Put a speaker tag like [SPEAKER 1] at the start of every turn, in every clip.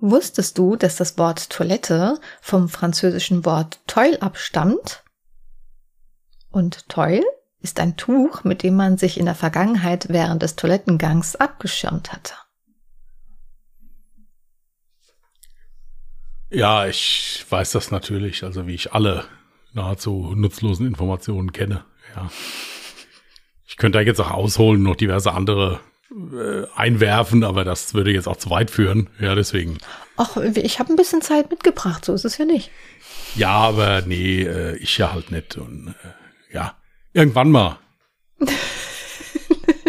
[SPEAKER 1] Wusstest du, dass das Wort Toilette vom französischen Wort Toil abstammt? Und Toil ist ein Tuch, mit dem man sich in der Vergangenheit während des Toilettengangs abgeschirmt hatte.
[SPEAKER 2] Ja, ich weiß das natürlich, also wie ich alle nahezu nutzlosen Informationen kenne. Ja. Ich könnte da jetzt auch ausholen, noch diverse andere äh, einwerfen, aber das würde jetzt auch zu weit führen. Ja, deswegen.
[SPEAKER 1] Ach, ich habe ein bisschen Zeit mitgebracht, so ist es ja nicht.
[SPEAKER 2] Ja, aber nee, äh, ich ja halt nicht. Und äh, ja, irgendwann mal.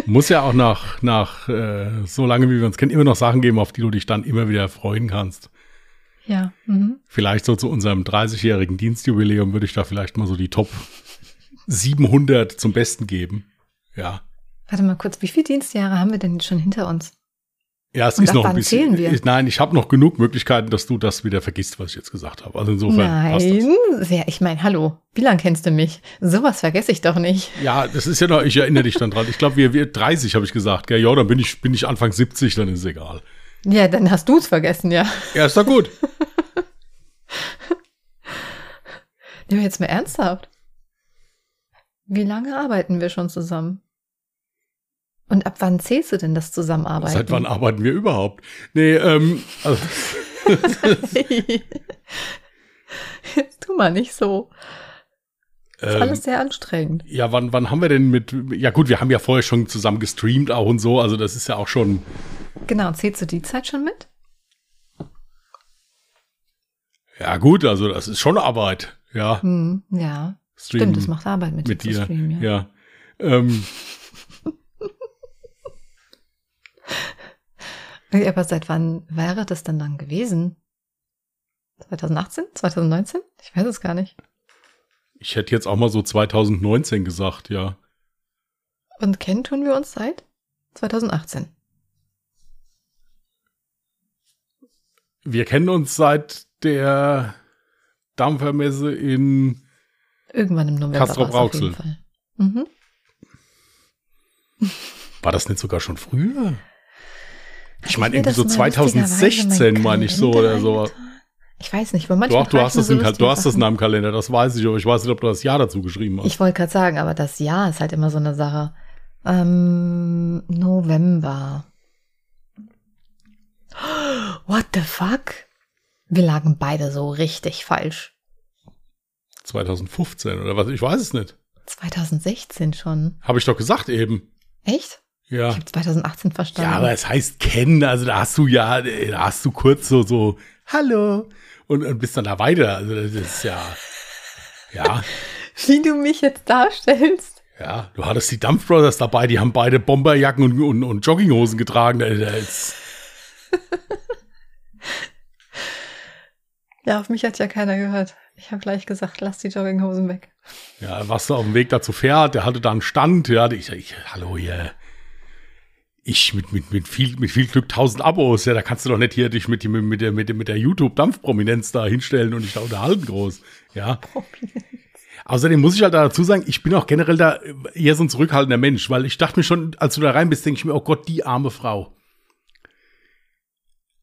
[SPEAKER 2] Muss ja auch nach, nach äh, so lange, wie wir uns kennen, immer noch Sachen geben, auf die du dich dann immer wieder freuen kannst.
[SPEAKER 1] Ja. Mhm.
[SPEAKER 2] Vielleicht so zu unserem 30-jährigen Dienstjubiläum würde ich da vielleicht mal so die Top 700 zum Besten geben. Ja.
[SPEAKER 1] Warte mal kurz, wie viele Dienstjahre haben wir denn schon hinter uns?
[SPEAKER 2] Ja, es
[SPEAKER 1] Und
[SPEAKER 2] ist noch ein bisschen. Ich, nein, ich habe noch genug Möglichkeiten, dass du das wieder vergisst, was ich jetzt gesagt habe. Also insofern passt das.
[SPEAKER 1] Nein, sehr, ich meine, hallo, wie lange kennst du mich? Sowas vergesse ich doch nicht.
[SPEAKER 2] Ja, das ist ja noch, ich erinnere dich dann dran. Ich glaube, wir, wir 30 habe ich gesagt. Gell? Ja, dann bin ich, bin ich Anfang 70, dann ist es egal.
[SPEAKER 1] Ja, dann hast du es vergessen, ja.
[SPEAKER 2] Ja, ist doch gut.
[SPEAKER 1] Wir jetzt mal ernsthaft. Wie lange arbeiten wir schon zusammen? Und ab wann zählst du denn das Zusammenarbeiten?
[SPEAKER 2] Seit wann arbeiten wir überhaupt? Nee, ähm, also,
[SPEAKER 1] Jetzt tu mal nicht so. Das ist
[SPEAKER 2] ähm,
[SPEAKER 1] alles sehr anstrengend.
[SPEAKER 2] ja, wann, wann haben wir denn mit, ja gut, wir haben ja vorher schon zusammen gestreamt auch und so, also das ist ja auch schon,
[SPEAKER 1] Genau, zählst du die Zeit schon mit?
[SPEAKER 2] ja gut, also das ist schon Arbeit, ja.
[SPEAKER 1] Hm, ja.
[SPEAKER 2] Streamen
[SPEAKER 1] Stimmt, das macht Arbeit mit,
[SPEAKER 2] mit
[SPEAKER 1] dir streamen, ja.
[SPEAKER 2] ja. Ähm,
[SPEAKER 1] Aber seit wann wäre das denn dann gewesen? 2018? 2019? Ich weiß es gar nicht.
[SPEAKER 2] ich hätte jetzt auch mal so 2019 gesagt, ja.
[SPEAKER 1] Und kennen tun wir uns seit 2018.
[SPEAKER 2] Wir kennen uns seit der Dampfermesse in
[SPEAKER 1] Irgendwann im November. Jeden
[SPEAKER 2] Rauxel.
[SPEAKER 1] Mhm.
[SPEAKER 2] War das nicht sogar schon früher? Ich meine, irgendwie so
[SPEAKER 1] mal lustigerweise
[SPEAKER 2] 2016
[SPEAKER 1] in
[SPEAKER 2] meine ich so oder so.
[SPEAKER 1] Ich weiß nicht, weil manchmal
[SPEAKER 2] Doch, du hast das,
[SPEAKER 1] so
[SPEAKER 2] in, du hast das in deinem Kalender, das weiß ich, aber ich weiß nicht, ob du das Jahr dazu geschrieben hast.
[SPEAKER 1] Ich wollte gerade sagen, aber das Jahr ist halt immer so eine Sache. Ähm, November. What the fuck? Wir lagen beide so richtig falsch.
[SPEAKER 2] 2015 oder was? Ich weiß es nicht.
[SPEAKER 1] 2016 schon.
[SPEAKER 2] Habe ich doch gesagt eben.
[SPEAKER 1] Echt?
[SPEAKER 2] Ja.
[SPEAKER 1] Ich habe 2018 verstanden.
[SPEAKER 2] Ja, aber es heißt kennen, also da hast du ja, da hast du kurz so, so, hallo, und, und bist dann da weiter. Also das ist ja, ja,
[SPEAKER 1] Wie du mich jetzt darstellst.
[SPEAKER 2] ja, du hattest die Dampf Brothers dabei, die haben beide Bomberjacken und, und, und Jogginghosen getragen. Da- da ist-
[SPEAKER 1] Ja, auf mich hat ja keiner gehört. Ich habe gleich gesagt, lass die Jogginghosen weg.
[SPEAKER 2] Ja, warst du auf dem Weg dazu fährt, der hatte da einen Stand, ja, ich, ich hallo hier. Ich mit, mit, mit, viel, mit viel Glück 1000 Abos, ja, da kannst du doch nicht hier dich mit, mit, mit der, mit der, mit der YouTube-Dampfprominenz da hinstellen und dich da unterhalten groß. Ja. Außerdem muss ich halt dazu sagen, ich bin auch generell da eher so ein zurückhaltender Mensch, weil ich dachte mir schon, als du da rein bist, denke ich mir, oh Gott, die arme Frau.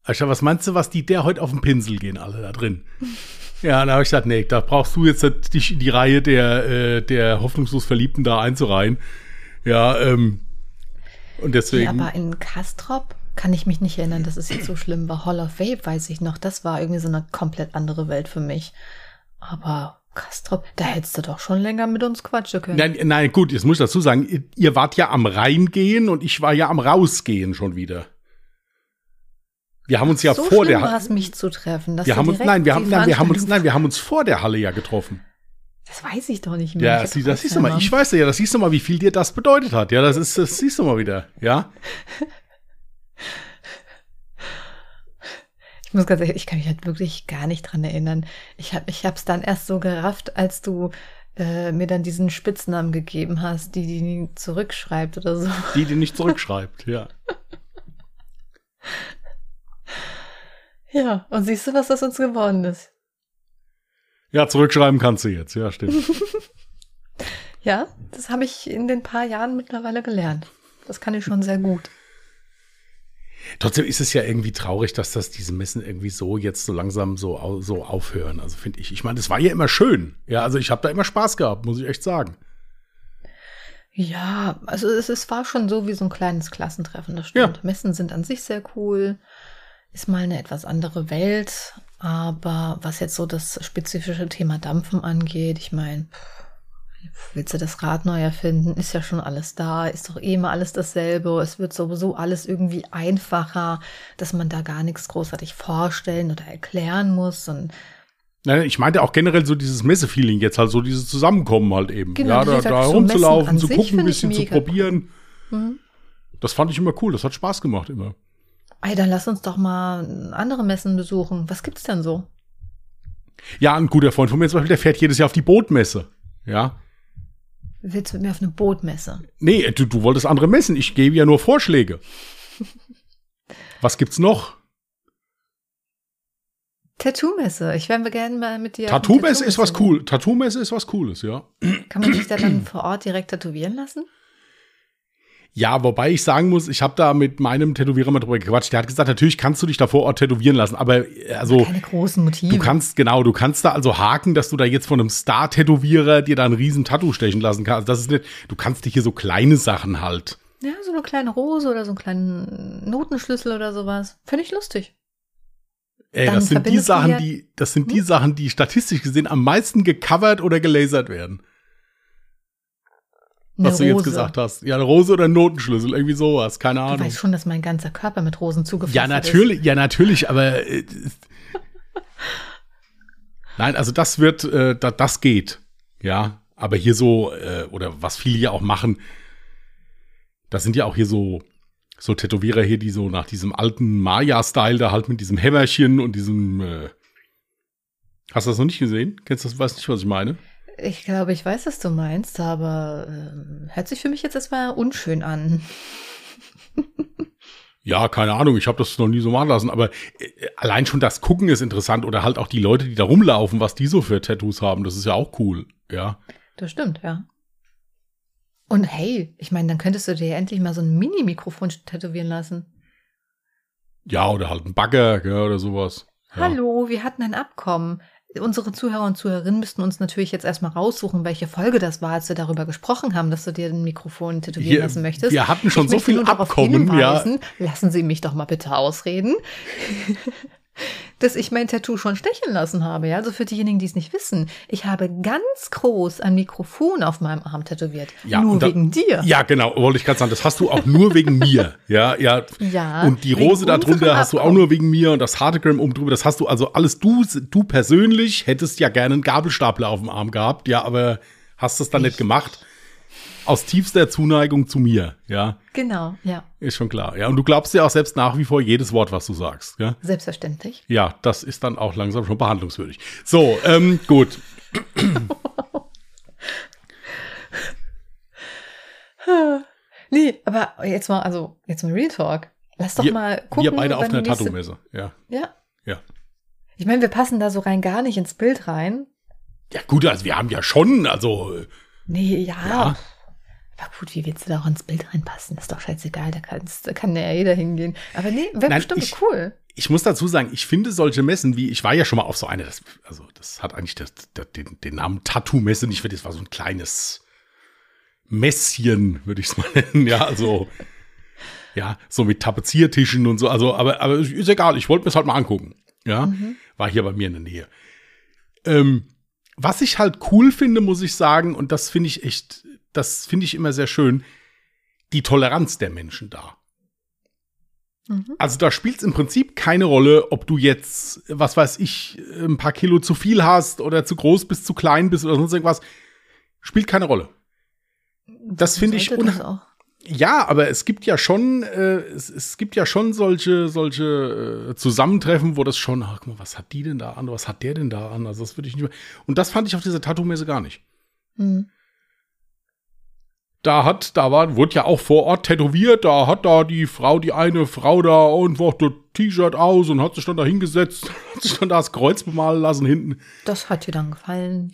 [SPEAKER 2] Alter, was meinst du, was die der heute auf den Pinsel gehen, alle da drin? Ja, da habe ich gesagt, nee, da brauchst du jetzt dich in die Reihe der, äh, der hoffnungslos Verliebten da einzureihen. Ja, ähm, und
[SPEAKER 1] Ja,
[SPEAKER 2] deswegen.
[SPEAKER 1] aber in Kastrop kann ich mich nicht erinnern, dass es jetzt so schlimm war. Hall of Vape weiß ich noch, das war irgendwie so eine komplett andere Welt für mich. Aber Kastrop, da hättest du doch schon länger mit uns quatschen können.
[SPEAKER 2] Nein, nein, gut, jetzt muss ich dazu sagen, ihr, wart ja am Reingehen und ich war ja am Rausgehen schon wieder. Wir haben uns ja
[SPEAKER 1] so
[SPEAKER 2] vor
[SPEAKER 1] schlimm
[SPEAKER 2] der
[SPEAKER 1] es, mich zu treffen.
[SPEAKER 2] Wir haben uns, nein, wir haben, nein, wir haben uns, nein, wir haben uns vor der Halle ja getroffen.
[SPEAKER 1] Das weiß ich doch nicht mehr.
[SPEAKER 2] Ja,
[SPEAKER 1] Ich hab
[SPEAKER 2] sie, das siehst du mal. Ich weiß ja, das siehst du mal, wie viel dir das bedeutet hat. Ja, das ist, das siehst du mal wieder. Ja.
[SPEAKER 1] Ich muss ganz ehrlich, ich kann mich halt wirklich gar nicht dran erinnern. Ich habe ich hab's dann erst so gerafft, als du äh, mir dann diesen Spitznamen gegeben hast, die die nie zurückschreibt oder so.
[SPEAKER 2] Die, die nicht zurückschreibt. Ja.
[SPEAKER 1] Ja, und siehst du, was das uns geworden ist?
[SPEAKER 2] Ja, zurückschreiben kannst du jetzt. Ja, stimmt.
[SPEAKER 1] Ja, das habe ich in den paar Jahren mittlerweile gelernt. Das kann ich schon sehr gut.
[SPEAKER 2] Trotzdem ist es ja irgendwie traurig, dass das diese Messen irgendwie so jetzt so langsam so, so aufhören. Also finde ich. Ich meine, das war ja immer schön. Ja, also ich habe da immer Spaß gehabt, muss ich echt sagen.
[SPEAKER 1] Ja, also es, es war schon so wie so ein kleines Klassentreffen, das stimmt. Messen sind an sich sehr cool, ist mal eine etwas andere Welt, aber was jetzt so das spezifische Thema Dampfen angeht, ich meine, willst du das Rad neu erfinden? Ist ja schon alles da, ist doch eh immer alles dasselbe. Es wird sowieso alles irgendwie einfacher, dass man da gar nichts großartig vorstellen oder erklären muss. Und
[SPEAKER 2] Nein, ich meinte auch generell so dieses Messe-Feeling jetzt halt so dieses Zusammenkommen halt eben.
[SPEAKER 1] Genau,
[SPEAKER 2] ja, da,
[SPEAKER 1] gesagt,
[SPEAKER 2] da
[SPEAKER 1] so
[SPEAKER 2] rumzulaufen, zu gucken, ein bisschen zu probieren.
[SPEAKER 1] Mhm.
[SPEAKER 2] Das fand ich immer cool. Das hat Spaß gemacht immer.
[SPEAKER 1] Ey, dann lass uns doch mal andere Messen besuchen. Was gibt's denn so?
[SPEAKER 2] Ja, ein guter Freund von mir zum Beispiel, der fährt jedes Jahr auf die Bootmesse. Ja.
[SPEAKER 1] Willst du mit mir auf eine Bootmesse?
[SPEAKER 2] Nee, du, du wolltest andere Messen. Ich gebe ja nur Vorschläge. Was gibt's noch?
[SPEAKER 1] Tattoo-Messe. Ich wäre gerne mal mit dir.
[SPEAKER 2] Tattoo-Messe ist was cool. Tattoo-Messe ist was Cooles, ja.
[SPEAKER 1] Kann man sich da dann vor Ort direkt tätowieren lassen?
[SPEAKER 2] Ja, wobei ich sagen muss, ich habe da mit meinem Tätowierer mal drüber gequatscht. Der hat gesagt, natürlich kannst du dich da vor Ort tätowieren lassen, aber äh, also
[SPEAKER 1] Keine großen Motive.
[SPEAKER 2] du kannst genau, du kannst da also haken, dass du da jetzt von einem Star-Tätowierer dir da ein riesen Tattoo stechen lassen kannst. Das ist nicht, du kannst dir hier so kleine Sachen halt.
[SPEAKER 1] ja, so eine kleine Rose oder so einen kleinen Notenschlüssel oder sowas. Finde ich lustig.
[SPEAKER 2] Ey,
[SPEAKER 1] Dann
[SPEAKER 2] das sind die Sachen, die, das sind die
[SPEAKER 1] Hm?
[SPEAKER 2] Sachen, die statistisch gesehen am meisten gecovert oder gelasert werden. Was du jetzt gesagt hast. Ja, eine Rose oder ein Notenschlüssel, irgendwie sowas, keine
[SPEAKER 1] Du
[SPEAKER 2] Ahnung.
[SPEAKER 1] weißt schon, dass mein ganzer Körper mit Rosen zugefasst
[SPEAKER 2] Ja,
[SPEAKER 1] ist.
[SPEAKER 2] natürlich, ja, natürlich, aber äh, nein, also das wird, äh, da, das geht, ja. Aber hier so, äh, oder was viele ja auch machen, das sind ja auch hier so, so Tätowierer hier, die so nach diesem alten Maya-Style da halt mit diesem Hämmerchen und diesem, äh, hast du das noch nicht gesehen? Kennst du das, weißt nicht, was ich meine?
[SPEAKER 1] Ich glaube, ich weiß, was du meinst, aber ähm, hört sich für mich jetzt erstmal unschön an.
[SPEAKER 2] Ja, keine Ahnung, ich habe das noch nie so machen lassen, aber äh, allein schon das Gucken ist interessant oder halt auch die Leute, die da rumlaufen, was die so für Tattoos haben, das ist ja auch cool, ja.
[SPEAKER 1] Das stimmt, ja. Und hey, ich meine, dann könntest du dir ja endlich mal so ein Mini-Mikrofon tätowieren lassen.
[SPEAKER 2] Ja, oder halt ein Bagger, ja, oder sowas. Ja.
[SPEAKER 1] Hallo, wir hatten ein Abkommen. Unsere Zuhörer und Zuhörerinnen müssten uns natürlich jetzt erstmal raussuchen, welche Folge das war, als wir darüber gesprochen haben, dass du dir ein Mikrofon tätowieren
[SPEAKER 2] Hier,
[SPEAKER 1] lassen möchtest.
[SPEAKER 2] wir hatten schon
[SPEAKER 1] Ich
[SPEAKER 2] so viel Abkommen, ja.
[SPEAKER 1] Lassen Sie mich doch mal bitte ausreden. dass ich mein Tattoo schon stechen lassen habe. Ja, also für diejenigen, die es nicht wissen, ich habe ganz groß ein Mikrofon auf meinem Arm tätowiert.
[SPEAKER 2] Ja,
[SPEAKER 1] nur
[SPEAKER 2] da-
[SPEAKER 1] wegen dir.
[SPEAKER 2] Ja, genau, wollte ich gerade sagen, das hast du auch nur wegen mir. Ja, ja.
[SPEAKER 1] Ja,
[SPEAKER 2] Und die Rose da drunter hast du auch nur wegen mir und das Hartegram oben drüber, das hast du also alles du, du persönlich hättest ja gerne einen Gabelstapler auf dem Arm gehabt, ja, aber hast es dann nicht gemacht. Aus tiefster Zuneigung zu mir, ja,
[SPEAKER 1] Genau, ja.
[SPEAKER 2] ist schon klar. Ja, und du glaubst ja auch selbst nach wie vor jedes Wort, was du sagst, ja.
[SPEAKER 1] Selbstverständlich.
[SPEAKER 2] Ja, das ist dann auch langsam schon behandlungswürdig. So, ähm, gut.
[SPEAKER 1] Nee, aber jetzt mal, also, jetzt mal Real Talk. Lass doch
[SPEAKER 2] wir,
[SPEAKER 1] mal gucken.
[SPEAKER 2] wir beide auf einer Tattoo-Messe, ja,
[SPEAKER 1] Ja.
[SPEAKER 2] ja.
[SPEAKER 1] Ich meine, wir passen da so rein gar nicht ins Bild rein.
[SPEAKER 2] Ja, gut, also wir haben ja schon, also, äh,
[SPEAKER 1] Nee, ja.
[SPEAKER 2] Ja.
[SPEAKER 1] Aber gut, wie willst du da auch ins Bild reinpassen? Ist doch scheißegal, da, kannst, da kann ja jeder hingehen. Aber nee, wäre bestimmt
[SPEAKER 2] ich-
[SPEAKER 1] cool.
[SPEAKER 2] ich muss dazu sagen, ich finde solche Messen wie, ich war ja schon mal auf so eine, das, also das hat eigentlich das, das, den, den Namen Tattoo-Messe nicht, für das war so ein kleines Messchen, würde ich es mal nennen, ja, also, ja, so mit Tapeziertischen und so, also, aber, aber ist egal, ich wollte mir es halt mal angucken, ja, war hier bei mir in der Nähe. Ähm, was ich halt cool finde, muss ich sagen, und das finde ich echt, das finde ich immer sehr schön, die Toleranz der Menschen da.
[SPEAKER 1] Mhm.
[SPEAKER 2] Also da spielt es im Prinzip keine Rolle, ob du jetzt, was weiß ich, ein paar Kilo zu viel hast oder zu groß bist, zu klein bist oder sonst irgendwas. Spielt keine Rolle. Das finde ich
[SPEAKER 1] auch.
[SPEAKER 2] Ja, aber es gibt ja schon, äh, es, es gibt ja schon solche, solche äh, Zusammentreffen, wo das schon, ach, guck mal, was hat die denn da an, was hat der denn da an? Also das würde ich nicht mehr. Und das fand ich auf dieser Tattoo-Messe gar nicht.
[SPEAKER 1] Hm.
[SPEAKER 2] Da hat, da war, wurde ja auch vor Ort tätowiert, da hat da die Frau, die eine Frau da und das T-Shirt aus und hat sich dann da hingesetzt, hat sich dann da das Kreuz bemalen lassen hinten.
[SPEAKER 1] Das hat dir dann gefallen.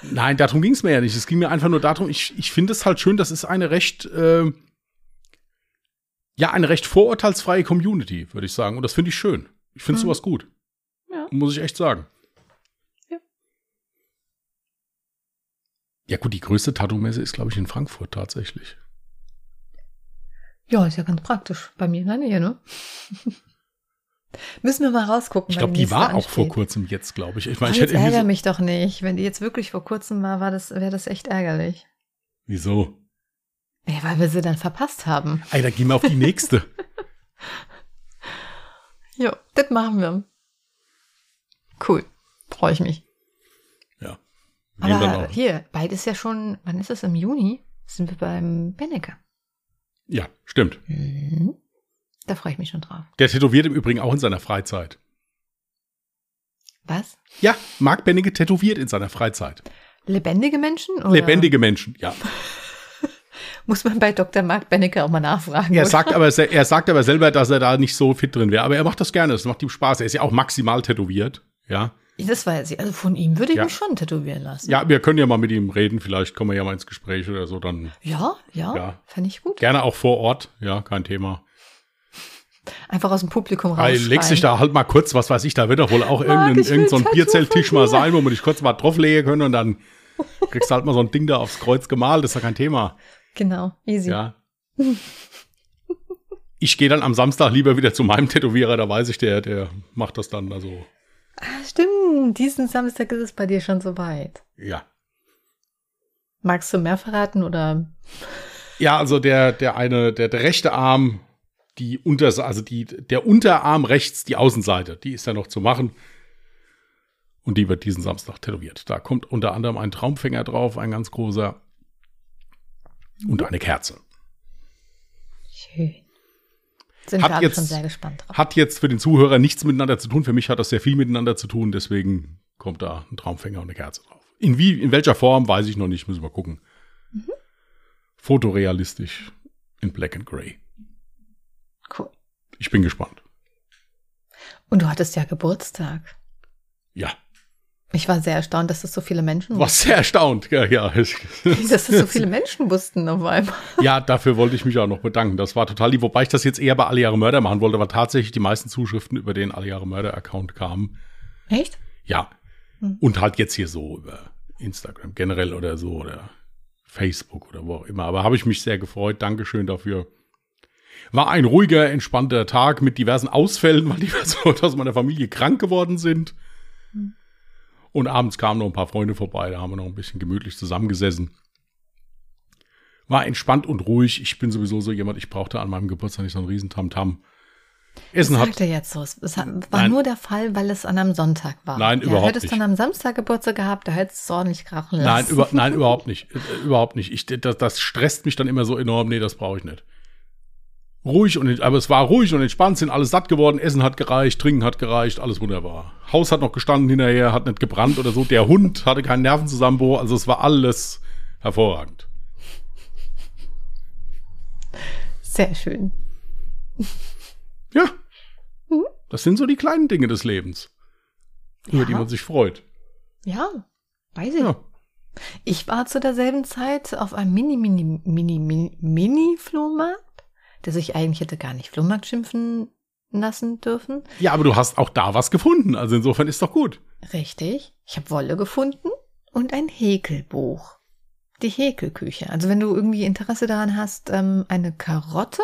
[SPEAKER 2] Nein, darum ging es mir ja nicht. Es ging mir einfach nur darum, ich, ich finde es halt schön, das ist eine recht, äh, Ja, eine recht vorurteilsfreie Community, würde ich sagen. Und das finde ich schön. Ich finde
[SPEAKER 1] Mhm.
[SPEAKER 2] sowas gut.
[SPEAKER 1] Ja.
[SPEAKER 2] Muss ich echt sagen.
[SPEAKER 1] Ja,
[SPEAKER 2] gut, die größte Tattoo-Messe ist, glaube ich, in Frankfurt tatsächlich.
[SPEAKER 1] Ja, ist ja ganz praktisch. Bei mir in der Nähe, ne? Müssen wir mal rausgucken.
[SPEAKER 2] Ich glaube, die
[SPEAKER 1] nächste
[SPEAKER 2] war auch vor
[SPEAKER 1] ansteht.
[SPEAKER 2] kurzem jetzt, glaube ich. Ich
[SPEAKER 1] Oh,
[SPEAKER 2] meine, ich
[SPEAKER 1] jetzt
[SPEAKER 2] hätte irgendwie
[SPEAKER 1] ärger
[SPEAKER 2] so,
[SPEAKER 1] mich doch nicht. Wenn die jetzt wirklich vor kurzem war, war das, wäre das echt ärgerlich.
[SPEAKER 2] Wieso?
[SPEAKER 1] Ja, weil wir sie dann verpasst haben.
[SPEAKER 2] Ey, da gehen wir auf die nächste.
[SPEAKER 1] Ja, das machen wir. Cool. Freue ich mich.
[SPEAKER 2] ja. Wir gehen dann
[SPEAKER 1] Aber hier, bald ist ja schon, wann ist es? Im Juni? Sind wir beim Bennecke.
[SPEAKER 2] Ja, stimmt.
[SPEAKER 1] Mhm. Da freue ich mich schon drauf.
[SPEAKER 2] Der tätowiert im Übrigen auch in seiner Freizeit.
[SPEAKER 1] Was?
[SPEAKER 2] Ja, Marc Bennige tätowiert in seiner Freizeit.
[SPEAKER 1] Lebendige Menschen? Oder
[SPEAKER 2] Lebendige Menschen, ja.
[SPEAKER 1] Muss man bei Dr. Mark Bennecke auch mal nachfragen.
[SPEAKER 2] Er
[SPEAKER 1] oder?
[SPEAKER 2] sagt, aber, er sagt aber selber, dass er da nicht so fit drin wäre. Aber er macht das gerne, das macht ihm Spaß. Er ist ja auch maximal tätowiert. Ja.
[SPEAKER 1] Das weiß ich. Also von ihm würde ich
[SPEAKER 2] Ja.
[SPEAKER 1] mich schon tätowieren lassen.
[SPEAKER 2] ja, wir können ja mal mit ihm reden. Vielleicht kommen wir ja mal ins Gespräch oder so. Dann
[SPEAKER 1] Ja, ja,
[SPEAKER 2] Ja.
[SPEAKER 1] fände ich gut.
[SPEAKER 2] gerne auch vor Ort. Ja, kein Thema.
[SPEAKER 1] Einfach aus dem Publikum
[SPEAKER 2] Weil
[SPEAKER 1] raus.
[SPEAKER 2] legst dich da halt mal kurz, was weiß ich, da wird doch wohl auch irgendein,
[SPEAKER 1] ich will
[SPEAKER 2] irgendein so ein Bierzelttisch mal sein, wo man dich kurz mal drauflegen können und dann kriegst du halt mal so ein Ding da aufs Kreuz gemalt. Das ist ja kein Thema.
[SPEAKER 1] Genau, easy.
[SPEAKER 2] Ja. Ich gehe dann am Samstag lieber wieder zu meinem Tätowierer, da weiß ich, der, der macht das dann. Also,
[SPEAKER 1] Ah, stimmt, diesen Samstag ist es bei dir schon soweit.
[SPEAKER 2] ja.
[SPEAKER 1] Magst du mehr verraten oder?
[SPEAKER 2] Ja, also der, der eine, der, der rechte Arm, die Unters, also die, der Unterarm rechts, die Außenseite, die ist ja noch zu machen. Und die wird diesen Samstag tätowiert. Da kommt unter anderem ein Traumfänger drauf, ein ganz großer. Und eine Kerze.
[SPEAKER 1] Schön. Sind
[SPEAKER 2] Hat jetzt-
[SPEAKER 1] schon sehr gespannt drauf.
[SPEAKER 2] Hat jetzt für den Zuhörer nichts miteinander zu tun. Für mich hat das sehr viel miteinander zu tun. Deswegen kommt da ein Traumfänger und eine Kerze drauf. In, wie, in welcher Form, weiß ich noch nicht. Müssen wir gucken. Fotorealistisch in Black and Gray.
[SPEAKER 1] Cool.
[SPEAKER 2] Ich bin gespannt.
[SPEAKER 1] Und du hattest ja Geburtstag.
[SPEAKER 2] Ja,
[SPEAKER 1] Ich war sehr erstaunt, dass das so viele Menschen
[SPEAKER 2] war sehr erstaunt. Ja, ja.
[SPEAKER 1] Dass das so viele Menschen wussten auf einmal.
[SPEAKER 2] ja, dafür wollte ich mich auch noch bedanken. Das war total lieb. Wobei ich das jetzt eher bei Alle Jahre Mörder machen wollte, weil tatsächlich die meisten Zuschriften über den Alle Jahre Mörder-Account kamen.
[SPEAKER 1] Echt?
[SPEAKER 2] Ja.
[SPEAKER 1] Hm.
[SPEAKER 2] Und halt jetzt hier so über Instagram generell oder so oder Facebook oder wo auch immer. Aber habe ich mich sehr gefreut. Dankeschön dafür. War ein ruhiger, entspannter Tag mit diversen Ausfällen, weil die Personen aus meiner Familie krank geworden sind. Und abends kamen noch ein paar Freunde vorbei, da haben wir noch ein bisschen gemütlich zusammengesessen. War entspannt und ruhig. Ich bin sowieso so jemand, ich brauchte an meinem Geburtstag nicht so einen riesen Tamtam. Essen
[SPEAKER 1] Was
[SPEAKER 2] hat
[SPEAKER 1] sagt er jetzt so? Es war
[SPEAKER 2] Nein.
[SPEAKER 1] nur der Fall, weil es an einem Sonntag war.
[SPEAKER 2] Nein,
[SPEAKER 1] ja,
[SPEAKER 2] überhaupt
[SPEAKER 1] Hättest
[SPEAKER 2] nicht.
[SPEAKER 1] dann am Samstag Geburtstag gehabt, da hättest du es ordentlich krachen
[SPEAKER 2] Nein,
[SPEAKER 1] lassen.
[SPEAKER 2] über, nein, überhaupt nicht. Äh, überhaupt nicht. Ich, das, das stresst mich dann immer so enorm. Nee, das brauche ich nicht. Ruhig und aber es war ruhig und entspannt, sind alles satt geworden, Essen hat gereicht, Trinken hat gereicht, alles wunderbar. Haus hat noch gestanden hinterher, hat nicht gebrannt oder so. Der Hund hatte keinen Nervenzusammenbruch, also es war alles hervorragend.
[SPEAKER 1] Sehr schön.
[SPEAKER 2] Ja. Das sind so die kleinen Dinge des Lebens, über
[SPEAKER 1] Ja.
[SPEAKER 2] die man sich freut.
[SPEAKER 1] Ja, weiß ich.
[SPEAKER 2] Ja.
[SPEAKER 1] Ich war zu derselben Zeit auf einem Mini, Mini, Mini, Mini, Mini-Flohmarkt, der sich eigentlich hätte gar nicht Flohmarkt schimpfen lassen dürfen.
[SPEAKER 2] ja, aber du hast auch da was gefunden, also insofern ist doch gut.
[SPEAKER 1] Richtig. Ich habe Wolle gefunden und ein Häkelbuch. Die Häkelküche. Also wenn du irgendwie Interesse daran hast, ähm, eine Karotte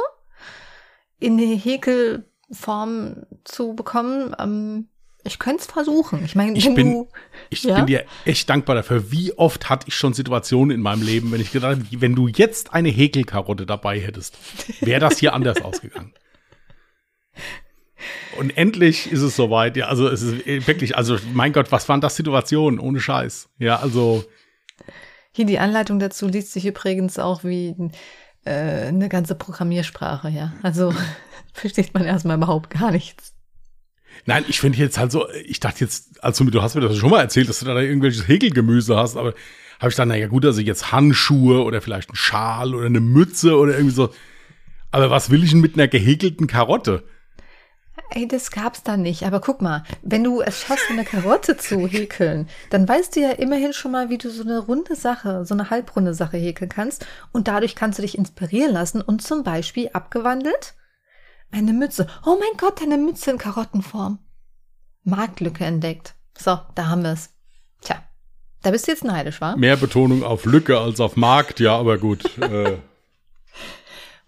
[SPEAKER 1] in die Häkelform zu bekommen, ähm, ich könnte es versuchen. Ich meine,
[SPEAKER 2] Ich bin-
[SPEAKER 1] du
[SPEAKER 2] Ich
[SPEAKER 1] Ja?
[SPEAKER 2] bin dir echt dankbar dafür. Wie oft hatte ich schon Situationen in meinem Leben, wenn ich gedacht habe, wenn du jetzt eine Häkelkarotte dabei hättest, wäre das hier anders ausgegangen. Und endlich ist es soweit. Ja, also es ist wirklich, also mein Gott, was waren das Situationen? Ohne Scheiß. Ja, also
[SPEAKER 1] hier die Anleitung dazu liest sich übrigens auch wie äh, eine ganze Programmiersprache, ja. Also versteht man erstmal überhaupt gar nichts.
[SPEAKER 2] Nein, ich finde jetzt halt so, ich dachte jetzt, also du hast mir das schon mal erzählt, dass du da irgendwelches Häkelgemüse hast, aber habe ich dann, naja gut, also jetzt Handschuhe oder vielleicht ein Schal oder eine Mütze oder irgendwie so. Aber was will ich denn mit einer gehäkelten Karotte?
[SPEAKER 1] Ey, das gab's da nicht. Aber guck mal, wenn du es schaffst, eine Karotte zu häkeln, dann weißt du ja immerhin schon mal, wie du so eine runde Sache, so eine halbrunde Sache häkeln kannst. Und dadurch kannst du dich inspirieren lassen und zum Beispiel abgewandelt Eine Mütze. Oh mein Gott, eine Mütze in Karottenform. Marktlücke entdeckt. So, da haben wir es. Tja, da bist du jetzt neidisch, wa?
[SPEAKER 2] Mehr Betonung auf Lücke als auf Markt, ja, aber gut. äh,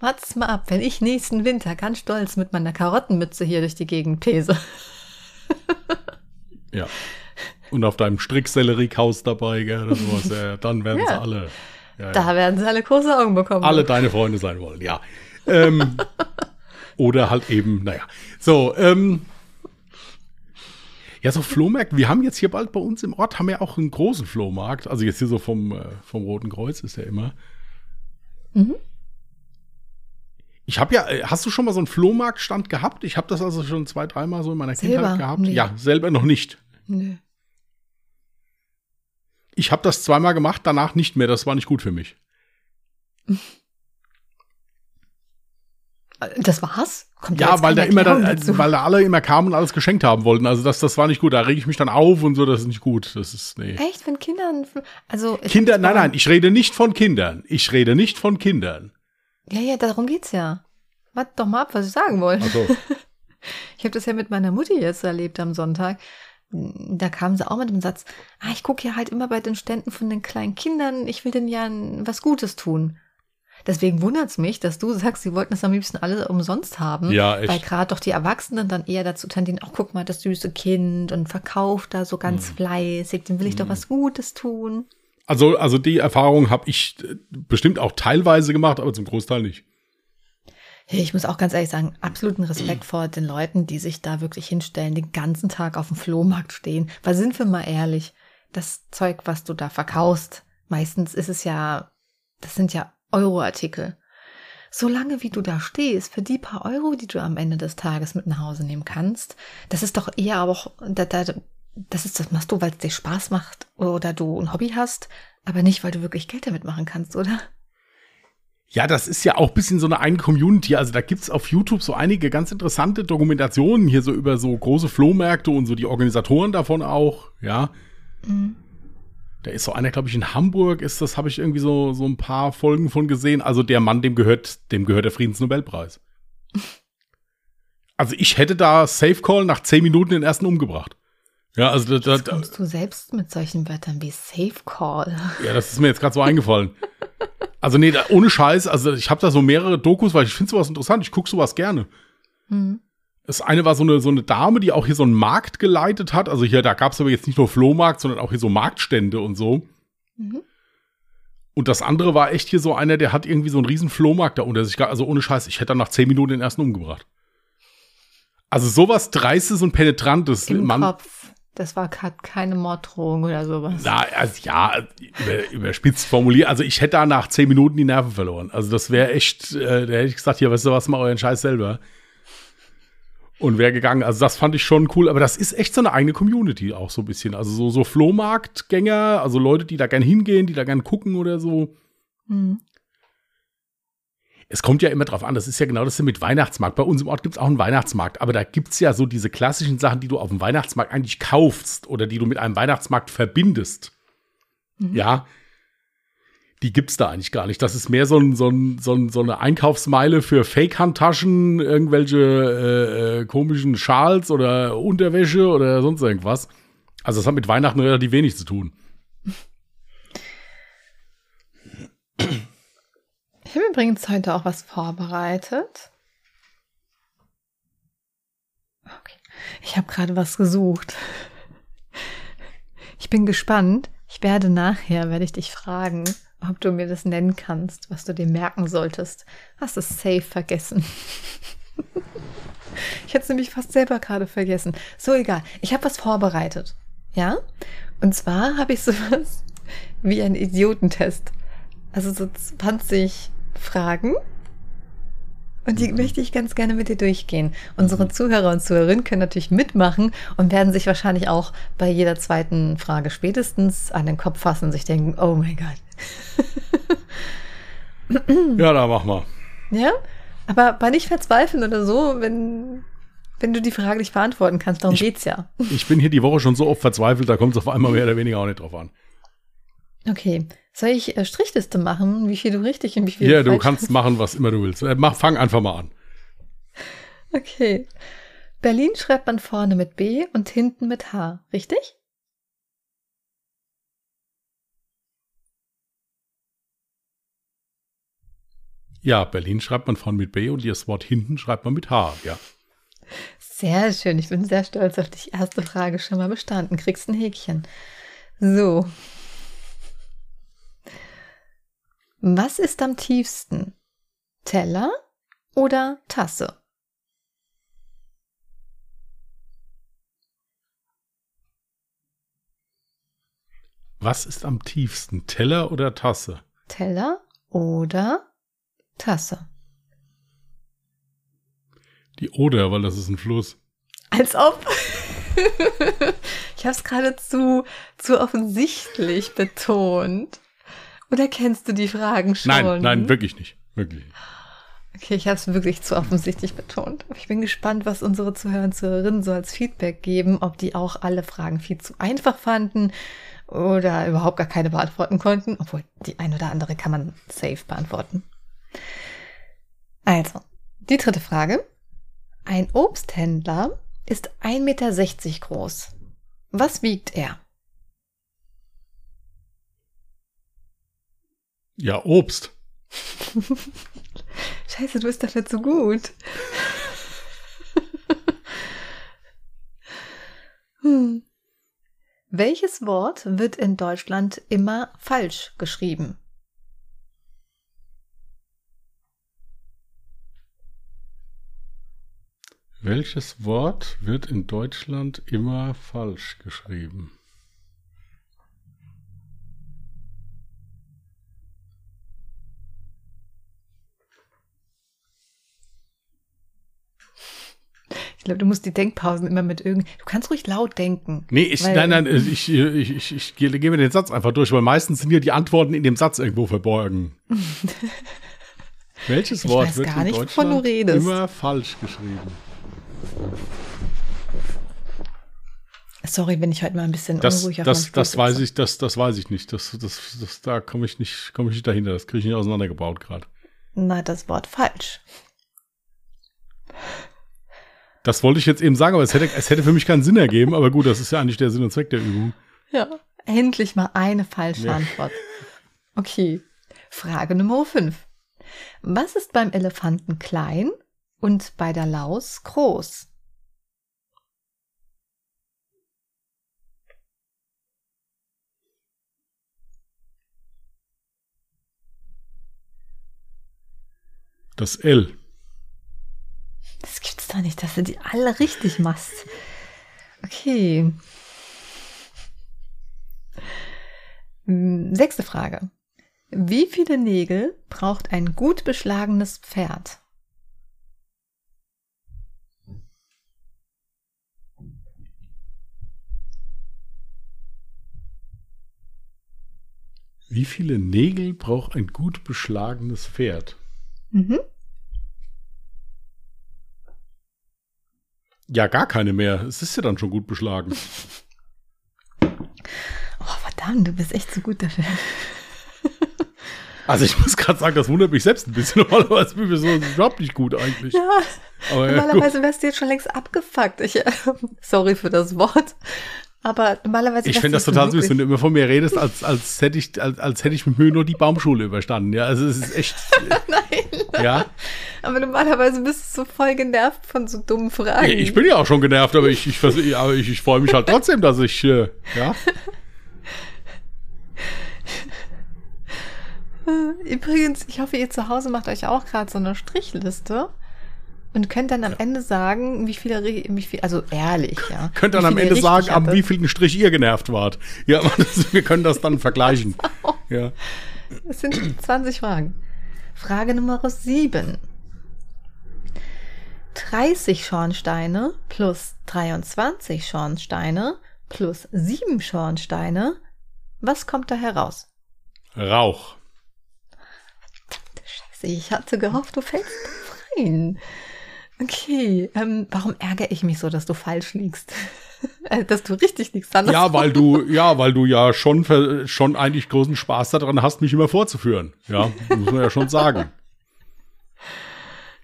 [SPEAKER 1] Wart's mal ab, wenn ich nächsten Winter ganz stolz mit meiner Karottenmütze hier durch die Gegend pese.
[SPEAKER 2] ja. Und auf deinem Stricksellerie-Kaus dabei, gell, oder sowas, ja, dann werden sie
[SPEAKER 1] Ja.
[SPEAKER 2] alle. Ja, ja.
[SPEAKER 1] Da werden sie alle große Augen bekommen.
[SPEAKER 2] alle deine Freunde sein wollen, ja. Ähm, oder halt eben, naja. So, ähm, ja, so Flohmärkte. Wir haben jetzt hier bald bei uns im Ort haben wir auch einen großen Flohmarkt. Also jetzt hier so vom, äh, vom Roten Kreuz ist ja immer.
[SPEAKER 1] Mhm.
[SPEAKER 2] Ich habe ja, äh, hast du schon mal so einen Flohmarktstand gehabt? Ich habe das also schon zwei, dreimal so in meiner
[SPEAKER 1] Selber?
[SPEAKER 2] Kindheit gehabt.
[SPEAKER 1] Nee.
[SPEAKER 2] Ja, selber noch nicht.
[SPEAKER 1] Nö.
[SPEAKER 2] Ich habe das zweimal gemacht, danach nicht mehr. Das war nicht gut für mich.
[SPEAKER 1] Das war's? Kommt
[SPEAKER 2] Ja, weil da immer da,
[SPEAKER 1] dazu?
[SPEAKER 2] weil da alle immer kamen und alles geschenkt haben wollten. Also das, das war nicht gut. Da rege ich mich dann auf und so. Das ist nicht gut. Das ist nee.
[SPEAKER 1] Echt, wenn Kindern. Also.
[SPEAKER 2] Kinder, nein, nein. Ich rede nicht von Kindern. Ich rede nicht von Kindern.
[SPEAKER 1] Ja, ja, darum geht's ja. Warte doch mal ab, was ich sagen wollte.
[SPEAKER 2] Also
[SPEAKER 1] Ich habe das ja mit meiner Mutti jetzt erlebt am Sonntag. Da kam sie auch mit dem Satz, ah, ich gucke ja halt immer bei den Ständen von den kleinen Kindern, ich will denen ja was Gutes tun. Deswegen wundert's mich, dass du sagst, sie wollten das am liebsten alle umsonst haben.
[SPEAKER 2] Ja, echt.
[SPEAKER 1] Weil gerade doch die Erwachsenen dann eher dazu tendieren, auch guck mal, das süße Kind und verkauft da so ganz
[SPEAKER 2] Hm.
[SPEAKER 1] fleißig, dem will ich doch was Gutes tun.
[SPEAKER 2] Also, also die Erfahrung habe ich äh, bestimmt auch teilweise gemacht, aber zum Großteil nicht.
[SPEAKER 1] Ich muss auch ganz ehrlich sagen, absoluten Respekt vor den Leuten, die sich da wirklich hinstellen, den ganzen Tag auf dem Flohmarkt stehen. Weil sind wir mal ehrlich, das Zeug, was du da verkaufst, meistens ist es ja, das sind ja Euroartikel. Solange wie du da stehst, für die paar Euro, die du am Ende des Tages mit nach Hause nehmen kannst, das ist doch eher aber auch, da, da, das ist, das machst du, weil es dir Spaß macht oder du ein Hobby hast, aber nicht, weil du wirklich Geld damit machen kannst, oder?
[SPEAKER 2] Ja, das ist ja auch ein bisschen so eine eigene Community. Also da gibt's auf YouTube so einige ganz interessante Dokumentationen hier so über so große Flohmärkte und so die Organisatoren davon auch, ja. Da ist so einer, glaube ich, in Hamburg ist das, habe ich irgendwie so, so ein paar Folgen von gesehen. Also der Mann, dem gehört, dem gehört der Friedensnobelpreis. Also ich hätte da Safe Call nach zehn Minuten den ersten umgebracht. Ja, also da, da,
[SPEAKER 1] kommst du selbst mit solchen Wörtern wie Safe Call.
[SPEAKER 2] Ja, das ist mir jetzt gerade so eingefallen. Also nee, da, ohne Scheiß, also ich habe da so mehrere Dokus, weil ich finde sowas interessant, ich gucke sowas gerne.
[SPEAKER 1] Hm.
[SPEAKER 2] Das eine war so eine, so eine Dame, die auch hier so einen Markt geleitet hat. Also hier, da gab es aber jetzt nicht nur Flohmarkt, sondern auch hier so Marktstände und so.
[SPEAKER 1] Mhm.
[SPEAKER 2] Und das andere war echt hier so einer, der hat irgendwie so einen riesen Flohmarkt da unter sich. Also ohne Scheiß, ich hätte dann nach zehn Minuten den ersten umgebracht. Also sowas Dreistes und Penetrantes.
[SPEAKER 1] Im
[SPEAKER 2] Mann,
[SPEAKER 1] Kopf. Das war keine Morddrohung oder sowas.
[SPEAKER 2] Na, also ja, über, überspitzt formuliert. Also ich hätte da nach zehn Minuten die Nerven verloren. Also das wäre echt, äh, da hätte ich gesagt, hier, weißt du was, mal euren Scheiß selber. Und wäre gegangen. Also das fand ich schon cool. Aber das ist echt so eine eigene Community auch so ein bisschen. Also so, so Flohmarktgänger, also Leute, die da gern hingehen, die da gern gucken oder so.
[SPEAKER 1] Hm.
[SPEAKER 2] Es kommt ja immer drauf an, das ist ja genau das mit Weihnachtsmarkt. Bei uns im Ort gibt es auch einen Weihnachtsmarkt, aber da gibt es ja so diese klassischen Sachen, die du auf dem Weihnachtsmarkt eigentlich kaufst oder die du mit einem Weihnachtsmarkt verbindest. Ja, die gibt es da eigentlich gar nicht. Das ist mehr so, ein, so, ein, so, ein, so eine Einkaufsmeile für Fake-Handtaschen, irgendwelche äh, äh, komischen Schals oder Unterwäsche oder sonst irgendwas. Also das hat mit Weihnachten relativ wenig zu tun.
[SPEAKER 1] Ich habe übrigens heute auch was vorbereitet. Okay. Ich habe gerade was gesucht. Ich bin gespannt. Ich werde nachher, werde ich dich fragen, ob du mir das nennen kannst, was du dir merken solltest. Hast es safe vergessen. Ich hätte es nämlich fast selber gerade vergessen. So egal. Ich habe was vorbereitet. Ja? Und zwar habe ich sowas wie einen Idiotentest. Also so 20 Fragen. Und die möchte ich ganz gerne mit dir durchgehen. Unsere Zuhörer und Zuhörerinnen können natürlich mitmachen und werden sich wahrscheinlich auch bei jeder zweiten Frage spätestens an den Kopf fassen und sich denken, oh mein Gott.
[SPEAKER 2] Ja, da mach mal.
[SPEAKER 1] Ja? Aber bei nicht verzweifeln oder so, wenn, wenn du die Frage nicht beantworten kannst, darum
[SPEAKER 2] Ich-
[SPEAKER 1] geht's ja.
[SPEAKER 2] Ich bin hier die Woche schon so oft verzweifelt, da kommt es auf einmal mehr oder weniger auch nicht drauf an.
[SPEAKER 1] Okay. Soll ich äh, Strichliste machen, wie viel du richtig und wie viel
[SPEAKER 2] Ja, du
[SPEAKER 1] falsch
[SPEAKER 2] kannst machen, was immer du willst. Äh, Mach, fang einfach mal an.
[SPEAKER 1] Okay. Berlin schreibt man vorne mit B und hinten mit H, richtig?
[SPEAKER 2] Ja, Berlin schreibt man vorne mit B und das Wort hinten schreibt man mit H, ja.
[SPEAKER 1] Sehr schön, ich bin sehr stolz auf dich. Erste Frage schon mal bestanden. Kriegst ein Häkchen. So. Was ist am tiefsten? Teller oder Tasse?
[SPEAKER 2] Was ist am tiefsten? Teller oder Tasse?
[SPEAKER 1] Teller oder Tasse?
[SPEAKER 2] Die Oder, weil das ist ein Fluss.
[SPEAKER 1] Als ob. ich habe es gerade zu, zu offensichtlich betont. Oder kennst du die Fragen schon?
[SPEAKER 2] Nein, nein, wirklich nicht. Wirklich.
[SPEAKER 1] Okay, ich habe es wirklich zu offensichtlich betont. Ich bin gespannt, was unsere Zuhörer und Zuhörerinnen so als Feedback geben, ob die auch alle Fragen viel zu einfach fanden oder überhaupt gar keine beantworten konnten, obwohl die ein oder andere kann man safe beantworten. Also, die dritte Frage. Ein Obsthändler ist 1,60 Meter groß. Was wiegt er?
[SPEAKER 2] Ja, Obst.
[SPEAKER 1] Scheiße, du bist dafür zu gut. hm. Welches Wort wird in Deutschland immer falsch geschrieben?
[SPEAKER 2] Welches Wort wird in Deutschland immer falsch geschrieben?
[SPEAKER 1] Ich glaube, du musst die Denkpausen immer mit irgendwie. Du kannst ruhig laut denken.
[SPEAKER 2] Nee, ich, nein, nein, ich, ich, ich, ich gehe geh mir den Satz einfach durch, weil meistens sind ja die Antworten in dem Satz irgendwo verborgen. Welches
[SPEAKER 1] ich
[SPEAKER 2] Wort
[SPEAKER 1] weiß
[SPEAKER 2] wird
[SPEAKER 1] gar
[SPEAKER 2] in
[SPEAKER 1] nicht, wovon du
[SPEAKER 2] Deutschland
[SPEAKER 1] redest.
[SPEAKER 2] immer falsch geschrieben?
[SPEAKER 1] Sorry, wenn ich heute mal ein bisschen
[SPEAKER 2] Das,
[SPEAKER 1] unruhig auf
[SPEAKER 2] das, das weiß ich, das, das weiß ich nicht. Das, das, das, da komme ich nicht, komme ich nicht dahinter. Das kriege ich nicht auseinandergebaut gerade.
[SPEAKER 1] Na, das Wort falsch.
[SPEAKER 2] Das wollte ich jetzt eben sagen, aber es hätte, es hätte für mich keinen Sinn ergeben. Aber gut, das ist ja eigentlich der Sinn und Zweck der Übung.
[SPEAKER 1] Ja. Endlich mal eine falsche
[SPEAKER 2] Ja.
[SPEAKER 1] Antwort. Okay. Frage Nummer 5. Was ist beim Elefanten klein und bei der Laus groß?
[SPEAKER 2] Das L.
[SPEAKER 1] Das gibt's doch nicht, dass du die alle richtig machst. Okay. Hm, Sechste Frage. Wie viele Nägel braucht ein gut beschlagenes Pferd?
[SPEAKER 2] Wie viele Nägel braucht ein gut beschlagenes Pferd?
[SPEAKER 1] Mhm.
[SPEAKER 2] Ja, gar keine mehr. Es ist ja dann schon gut beschlagen.
[SPEAKER 1] Oh, verdammt, du bist echt so gut dafür.
[SPEAKER 2] Also ich muss gerade sagen, das wundert mich selbst ein bisschen. Normalerweise bin ich so überhaupt nicht gut eigentlich.
[SPEAKER 1] Ja,
[SPEAKER 2] Aber ja, gut.
[SPEAKER 1] normalerweise wärst du jetzt schon längst abgefuckt. Ich, äh, sorry für das Wort. Aber normalerweise
[SPEAKER 2] Ich finde das total
[SPEAKER 1] wirklich-
[SPEAKER 2] süß, wenn du immer von mir redest, als, als hätte ich, als, als hätte ich mit Mühe nur die Baumschule überstanden. Ja, also es ist echt.
[SPEAKER 1] Nein,
[SPEAKER 2] Ja,
[SPEAKER 1] aber normalerweise bist du so voll genervt von so dummen Fragen.
[SPEAKER 2] ich bin ja auch schon genervt, aber ich, ich, aber ich, ich freue mich halt trotzdem, dass ich, äh, ja.
[SPEAKER 1] Übrigens, ich hoffe, ihr zu Hause macht euch auch gerade so eine Strichliste und könnt dann am Ende sagen, wie viele, wie viel, also ehrlich, ja.
[SPEAKER 2] Könnt dann
[SPEAKER 1] wie
[SPEAKER 2] am Ende sagen, am
[SPEAKER 1] hattet.
[SPEAKER 2] wievielten Strich ihr genervt wart. Ja, das, wir können das dann vergleichen. Ja.
[SPEAKER 1] Es sind 20 Fragen. Frage Nummer 7. 30 Schornsteine plus 23 Schornsteine plus 7 Schornsteine. Was kommt da heraus?
[SPEAKER 2] Rauch.
[SPEAKER 1] Scheiße, ich hatte gehofft, du fällst rein. Okay, ähm, warum ärgere ich mich so, dass du falsch liegst? Äh, dass du richtig liegst.
[SPEAKER 2] Ja, weil du, ja, weil du ja schon, schon eigentlich großen Spaß daran hast, mich immer vorzuführen. Ja, muss man ja schon sagen.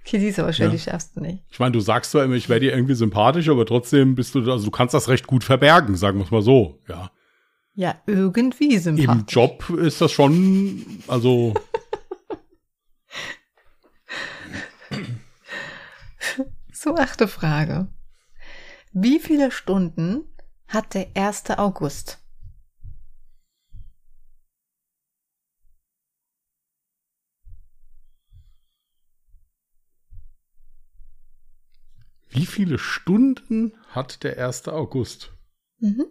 [SPEAKER 1] Okay, die ist aber schön,
[SPEAKER 2] Ja.
[SPEAKER 1] die schaffst du nicht.
[SPEAKER 2] Ich meine, du sagst zwar immer, ich wäre dir irgendwie sympathisch, aber trotzdem bist du, also du kannst das recht gut verbergen, sagen wir es mal so. Ja.
[SPEAKER 1] Ja, irgendwie
[SPEAKER 2] Im
[SPEAKER 1] sympathisch.
[SPEAKER 2] Job ist das schon, also
[SPEAKER 1] So, achte Frage. Wie viele Stunden hat der 1. August?
[SPEAKER 2] wie viele Stunden hat der 1. August?
[SPEAKER 1] Mhm.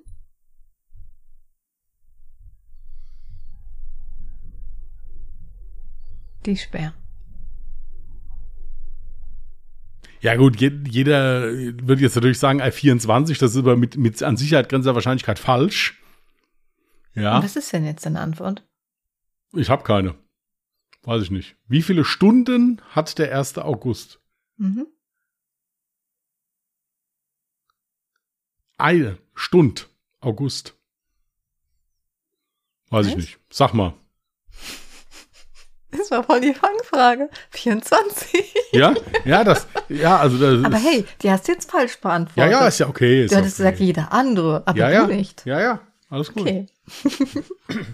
[SPEAKER 1] Die ist schwer.
[SPEAKER 2] Ja gut, je, jeder würde jetzt natürlich sagen, äh, 24, das ist aber mit, mit an Sicherheit grenzender Wahrscheinlichkeit falsch. Ja,
[SPEAKER 1] Und was ist denn jetzt deine Antwort?
[SPEAKER 2] ich habe keine. Weiß ich nicht. Wie viele Stunden hat der 1. August?
[SPEAKER 1] Mhm.
[SPEAKER 2] Eine Stunde August. Weiß ich
[SPEAKER 1] Was?
[SPEAKER 2] nicht. Sag mal.
[SPEAKER 1] Das war voll die Fangfrage. 24.
[SPEAKER 2] Ja, ja, das, ja, also das
[SPEAKER 1] Aber hey, die hast du jetzt falsch beantwortet.
[SPEAKER 2] ja, ja, ist ja okay. Ist
[SPEAKER 1] du hattest
[SPEAKER 2] okay.
[SPEAKER 1] gesagt, jeder andere, aber
[SPEAKER 2] ja,
[SPEAKER 1] du
[SPEAKER 2] ja,
[SPEAKER 1] nicht.
[SPEAKER 2] ja, ja, alles gut.
[SPEAKER 1] Okay.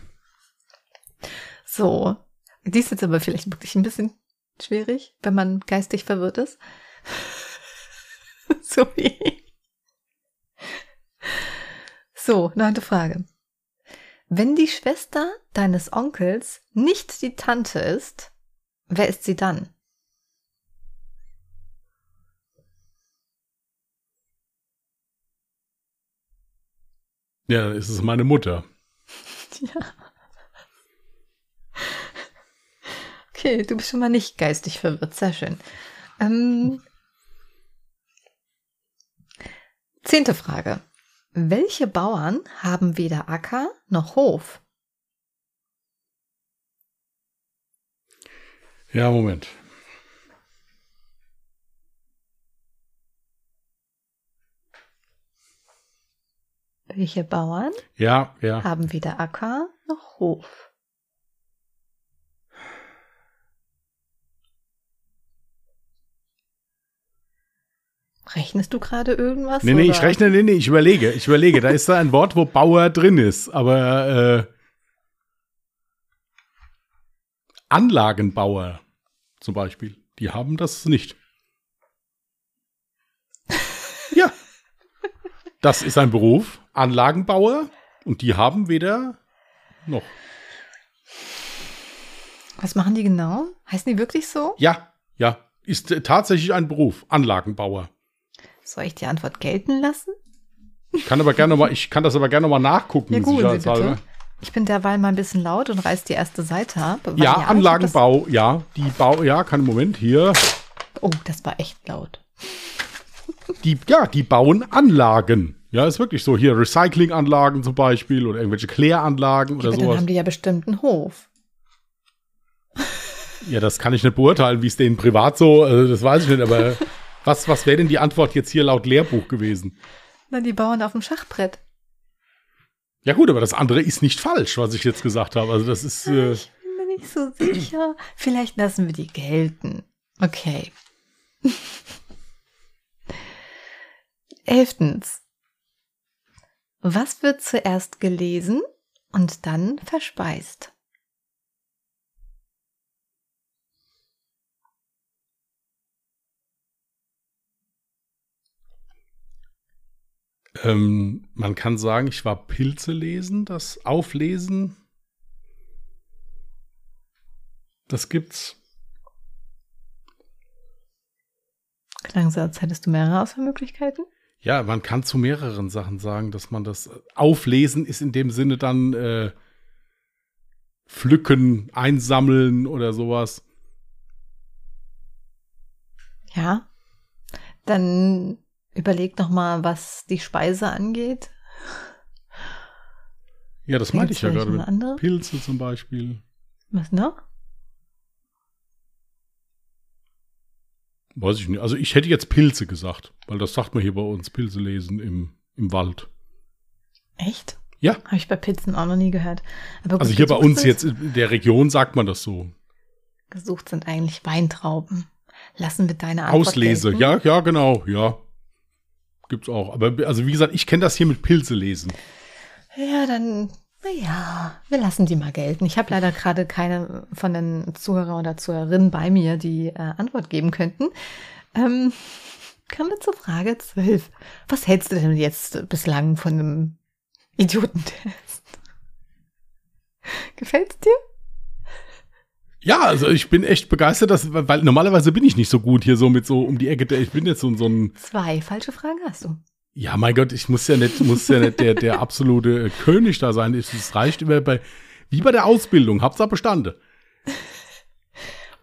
[SPEAKER 1] so. Die ist jetzt aber vielleicht wirklich ein bisschen schwierig, wenn man geistig verwirrt ist. so wie. So, neunte Frage. Wenn die Schwester deines Onkels nicht die Tante ist, wer ist sie dann?
[SPEAKER 2] Ja, dann ist es meine Mutter.
[SPEAKER 1] Okay, du bist schon mal nicht geistig verwirrt. Sehr schön. Ähm, zehnte Frage. Welche Bauern haben weder Acker noch Hof?
[SPEAKER 2] Ja, Moment.
[SPEAKER 1] Welche Bauern
[SPEAKER 2] Ja, ja.
[SPEAKER 1] haben weder Acker noch Hof? Rechnest du gerade irgendwas?
[SPEAKER 2] Nee, nee, ich
[SPEAKER 1] oder?
[SPEAKER 2] rechne, nee, nee, ich überlege, ich überlege. Da ist da ein Wort, wo Bauer drin ist, aber äh, Anlagenbauer zum Beispiel, die haben das nicht. Ja. Das ist ein Beruf, Anlagenbauer, und die haben weder noch.
[SPEAKER 1] Was machen die genau? Heißen die wirklich so?
[SPEAKER 2] Ja, ja, ist äh, tatsächlich ein Beruf, Anlagenbauer.
[SPEAKER 1] Soll ich die Antwort gelten lassen?
[SPEAKER 2] Ich kann aber gerne noch mal, ich kann das aber gerne noch mal nachgucken,
[SPEAKER 1] Ja,
[SPEAKER 2] sicherheitshalber.
[SPEAKER 1] bitte. Ich bin derweil mal ein bisschen laut und reiß die erste Seite ab.
[SPEAKER 2] Ja, Anlagenbau, ja, die Bau, ja, kein Moment, hier.
[SPEAKER 1] Oh, das war echt laut.
[SPEAKER 2] Die, ja, die bauen Anlagen. Ja, ist wirklich so. Hier Recyclinganlagen zum Beispiel oder irgendwelche Kläranlagen oder
[SPEAKER 1] Aber dann
[SPEAKER 2] sowas.
[SPEAKER 1] haben die ja bestimmt einen Hof.
[SPEAKER 2] Ja, das kann ich nicht beurteilen, wie es denen privat so, also das weiß ich nicht, aber was, was wäre denn die Antwort jetzt hier laut Lehrbuch gewesen?
[SPEAKER 1] Na, die bauen auf dem Schachbrett.
[SPEAKER 2] Ja gut, aber das andere ist nicht falsch, was ich jetzt gesagt habe. Also das ist, äh,
[SPEAKER 1] Ich bin mir nicht so sicher. Vielleicht lassen wir die gelten. Okay. Elftens. Was wird zuerst gelesen und dann verspeist?
[SPEAKER 2] Ähm, man kann sagen, ich war Pilze lesen, das Auflesen. Das gibt's.
[SPEAKER 1] Klang so, als hättest du mehrere Auswahlmöglichkeiten.
[SPEAKER 2] Ja, man kann zu mehreren Sachen sagen, dass man das auflesen ist in dem Sinne dann äh, pflücken, einsammeln oder sowas.
[SPEAKER 1] Ja. Dann überleg noch mal, was die Speise angeht.
[SPEAKER 2] Ja, das meinte ich ja gerade Pilze zum Beispiel.
[SPEAKER 1] Was noch?
[SPEAKER 2] Weiß ich nicht. Also ich hätte jetzt Pilze gesagt, weil das sagt man hier bei uns, Pilze lesen im, im Wald.
[SPEAKER 1] Echt?
[SPEAKER 2] Ja.
[SPEAKER 1] Habe ich bei Pizzen auch noch nie gehört. Aber gut,
[SPEAKER 2] Also hier bei uns jetzt in der Region sagt man das so.
[SPEAKER 1] Gesucht sind eigentlich Weintrauben. Lassen wir deine Antwort
[SPEAKER 2] Auslese.
[SPEAKER 1] gelten?
[SPEAKER 2] Ja, ja, genau, ja. Gibt's auch. Aber also wie gesagt, ich kenne das hier mit Pilze lesen.
[SPEAKER 1] Ja, dann, naja, wir lassen die mal gelten. Ich habe leider gerade keine von den Zuhörer oder Zuhörerinnen bei mir, die äh, Antwort geben könnten. Ähm, kommen wir zur Frage 12. Was hältst du denn jetzt bislang von einem Idiotentest? Gefällt's dir?
[SPEAKER 2] Ja, also ich bin echt begeistert, dass, weil normalerweise bin ich nicht so gut hier so mit so um die Ecke. Ich bin jetzt so, so ein,
[SPEAKER 1] Zwei falsche Fragen hast du.
[SPEAKER 2] ja, mein Gott, ich muss ja nicht, muss ja nicht der, der absolute König da sein. Es reicht immer bei, wie bei der Ausbildung, Hauptsache bestanden.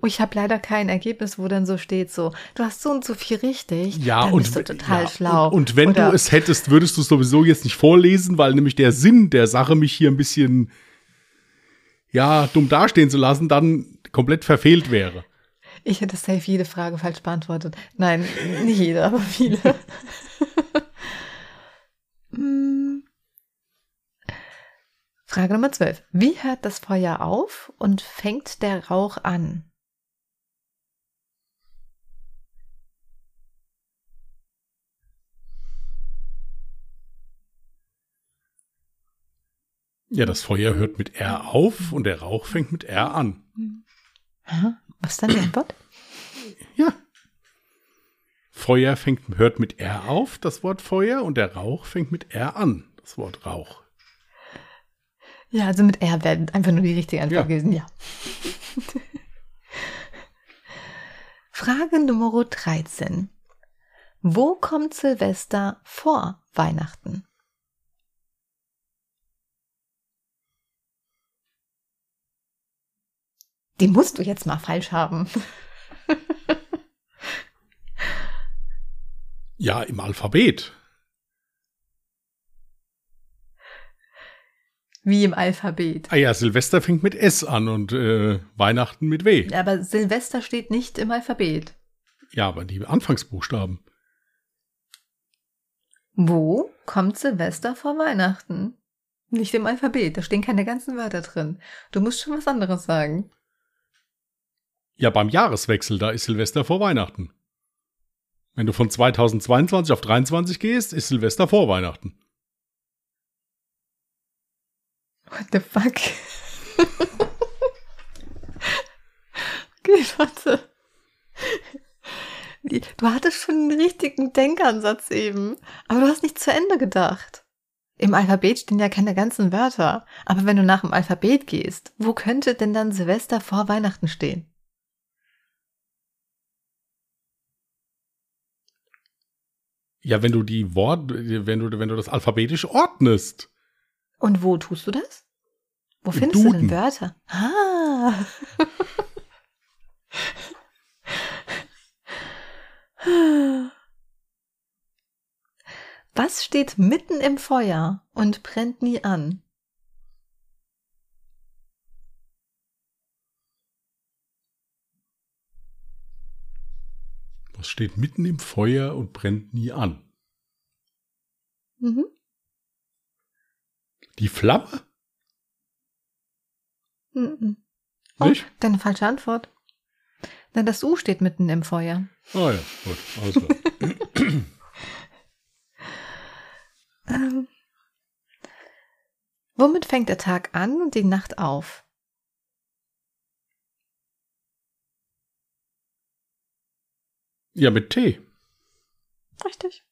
[SPEAKER 1] Oh, ich habe leider kein Ergebnis, wo dann so steht, so, du hast so und so viel richtig.
[SPEAKER 2] Ja,
[SPEAKER 1] dann
[SPEAKER 2] und,
[SPEAKER 1] bist du total
[SPEAKER 2] ja,
[SPEAKER 1] schlau.
[SPEAKER 2] Und, und wenn
[SPEAKER 1] Oder-
[SPEAKER 2] du es hättest, würdest du es sowieso jetzt nicht vorlesen, weil nämlich der Sinn der Sache, mich hier ein bisschen, ja, dumm dastehen zu lassen, dann komplett verfehlt wäre.
[SPEAKER 1] Ich hätte safe jede Frage falsch beantwortet. Nein, nicht jede, aber viele. Hm. Frage Nummer 12. Wie hört das Feuer auf und fängt der Rauch an?
[SPEAKER 2] Ja, das Feuer hört mit R auf und der Rauch fängt mit R an.
[SPEAKER 1] Was ist dann die Antwort?
[SPEAKER 2] Ja. Feuer fängt, hört mit R auf, das Wort Feuer, und der Rauch fängt mit R an, das Wort Rauch.
[SPEAKER 1] Ja, also mit R wäre einfach nur die richtige Antwort
[SPEAKER 2] Ja.
[SPEAKER 1] gewesen, ja. Frage Nummer 13. Wo kommt Silvester vor Weihnachten? Die musst du jetzt mal falsch haben.
[SPEAKER 2] Ja, im Alphabet.
[SPEAKER 1] Wie im Alphabet.
[SPEAKER 2] Ah ja, Silvester fängt mit S an und äh, Weihnachten mit W.
[SPEAKER 1] Aber Silvester steht nicht im Alphabet.
[SPEAKER 2] Ja, aber die Anfangsbuchstaben.
[SPEAKER 1] Wo kommt Silvester vor Weihnachten? Nicht im Alphabet, da stehen keine ganzen Wörter drin. Du musst schon was anderes sagen.
[SPEAKER 2] Ja, beim Jahreswechsel, da ist Silvester vor Weihnachten. Wenn du von 2022 auf 23 gehst, ist Silvester vor Weihnachten.
[SPEAKER 1] What the fuck? okay, warte. Du hattest schon einen richtigen Denkansatz eben, aber du hast nicht zu Ende gedacht. Im Alphabet stehen ja keine ganzen Wörter, aber wenn du nach dem Alphabet gehst, wo könnte denn dann Silvester vor Weihnachten stehen?
[SPEAKER 2] Ja, wenn du die Wort, wenn du, wenn du das alphabetisch ordnest.
[SPEAKER 1] Und wo tust du das? Wo findest du denn
[SPEAKER 2] Duden.
[SPEAKER 1] Wörter? Ah. Was steht mitten im Feuer und brennt nie an?
[SPEAKER 2] Was steht mitten im Feuer und brennt nie an?
[SPEAKER 1] Mhm.
[SPEAKER 2] Die Flamme?
[SPEAKER 1] Mhm. Oh,
[SPEAKER 2] Nicht?
[SPEAKER 1] deine falsche Antwort. Na, das U steht mitten im Feuer.
[SPEAKER 2] Ah ja, gut, klar.
[SPEAKER 1] Ähm. Womit fängt der Tag an und die Nacht auf?
[SPEAKER 2] Ja, mit T.
[SPEAKER 1] Richtig.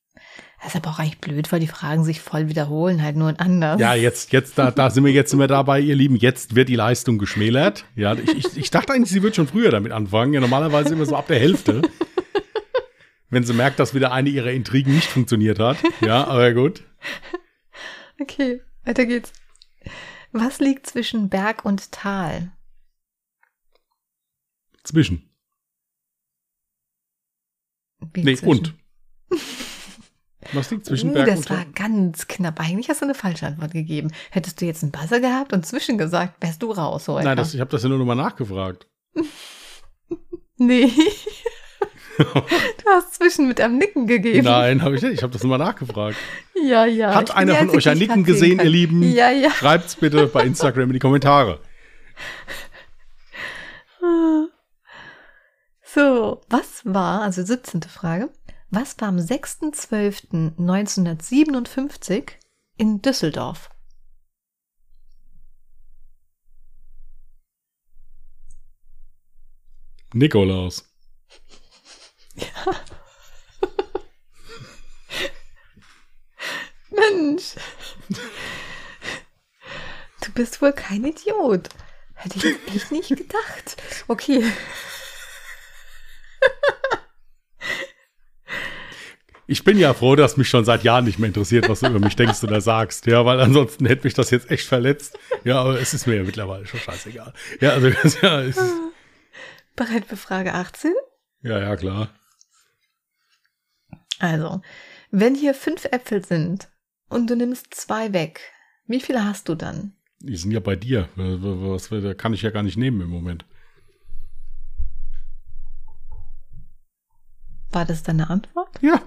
[SPEAKER 1] Das ist aber auch eigentlich blöd, weil die Fragen sich voll wiederholen, halt nur anders.
[SPEAKER 2] Ja, jetzt, jetzt, da, da sind wir jetzt immer dabei, ihr Lieben. Jetzt wird die Leistung geschmälert. Ja, ich, ich, ich dachte eigentlich, sie wird schon früher damit anfangen. Ja, normalerweise immer so ab der Hälfte. Wenn sie merkt, dass wieder eine ihrer Intrigen nicht funktioniert hat. Ja, aber gut.
[SPEAKER 1] Okay, weiter geht's. Was liegt zwischen Berg und Tal?
[SPEAKER 2] Zwischen.
[SPEAKER 1] Wie
[SPEAKER 2] Nee,
[SPEAKER 1] zwischen?
[SPEAKER 2] und. Was liegt zwischen
[SPEAKER 1] Uh,
[SPEAKER 2] Berg
[SPEAKER 1] das
[SPEAKER 2] und
[SPEAKER 1] war
[SPEAKER 2] Tal?
[SPEAKER 1] ganz knapp. Eigentlich hast du eine falsche Antwort gegeben. Hättest du jetzt einen Buzzer gehabt und zwischen gesagt, wärst du raus, so
[SPEAKER 2] Nein, das, ich habe das ja nur noch mal nachgefragt.
[SPEAKER 1] Nee. du hast zwischen mit einem Nicken gegeben.
[SPEAKER 2] Nein, habe ich nicht. Ich habe das nur mal nachgefragt.
[SPEAKER 1] Ja, ja.
[SPEAKER 2] Hat einer von euch ein Nicken gesehen,
[SPEAKER 1] kann.
[SPEAKER 2] ihr Lieben?
[SPEAKER 1] Ja, ja.
[SPEAKER 2] Schreibt's bitte bei Instagram in die Kommentare.
[SPEAKER 1] So, was war, also 17. Frage, was war am 6.12.1957 in Düsseldorf?
[SPEAKER 2] Nikolaus.
[SPEAKER 1] Mensch. Du bist wohl kein Idiot. Hätte ich nicht gedacht. Okay.
[SPEAKER 2] Ich bin ja froh, dass mich schon seit Jahren nicht mehr interessiert, was du über mich denkst oder sagst. Ja, weil ansonsten hätte mich das jetzt echt verletzt. Ja, aber es ist mir ja mittlerweile schon scheißegal. Ja, also das ja, ist,
[SPEAKER 1] Bereit für Frage 18?
[SPEAKER 2] ja, ja, klar.
[SPEAKER 1] Also, wenn hier fünf Äpfel sind und du nimmst zwei weg, wie viele hast du dann?
[SPEAKER 2] Die sind ja bei dir. Was, was kann ich ja gar nicht nehmen im Moment.
[SPEAKER 1] War das deine Antwort?
[SPEAKER 2] Ja.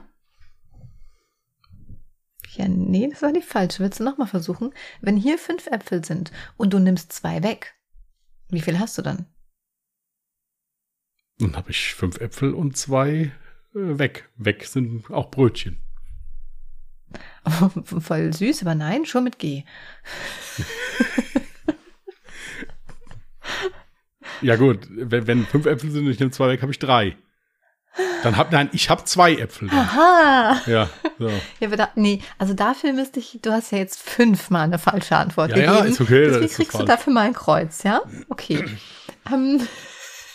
[SPEAKER 1] Ja, nee, das war die falsche. Willst du nochmal versuchen? Wenn hier fünf Äpfel sind und du nimmst zwei weg, wie viel hast du dann?
[SPEAKER 2] Dann habe ich fünf Äpfel und zwei äh, weg. Weg sind auch Brötchen.
[SPEAKER 1] Voll süß, aber nein, schon mit G.
[SPEAKER 2] Ja gut, wenn, wenn fünf Äpfel sind und ich nehme zwei weg, habe ich drei. Dann hab, nein, ich habe zwei Äpfel. Dann.
[SPEAKER 1] Aha!
[SPEAKER 2] Ja, so.
[SPEAKER 1] Ja, da, nee, also dafür müsste ich, du hast ja jetzt fünfmal eine falsche Antwort
[SPEAKER 2] Ja,
[SPEAKER 1] gegeben.
[SPEAKER 2] ja, ist okay,
[SPEAKER 1] Deswegen
[SPEAKER 2] das ist
[SPEAKER 1] kriegst du
[SPEAKER 2] falsch.
[SPEAKER 1] dafür mal ein Kreuz, ja? Okay. ähm,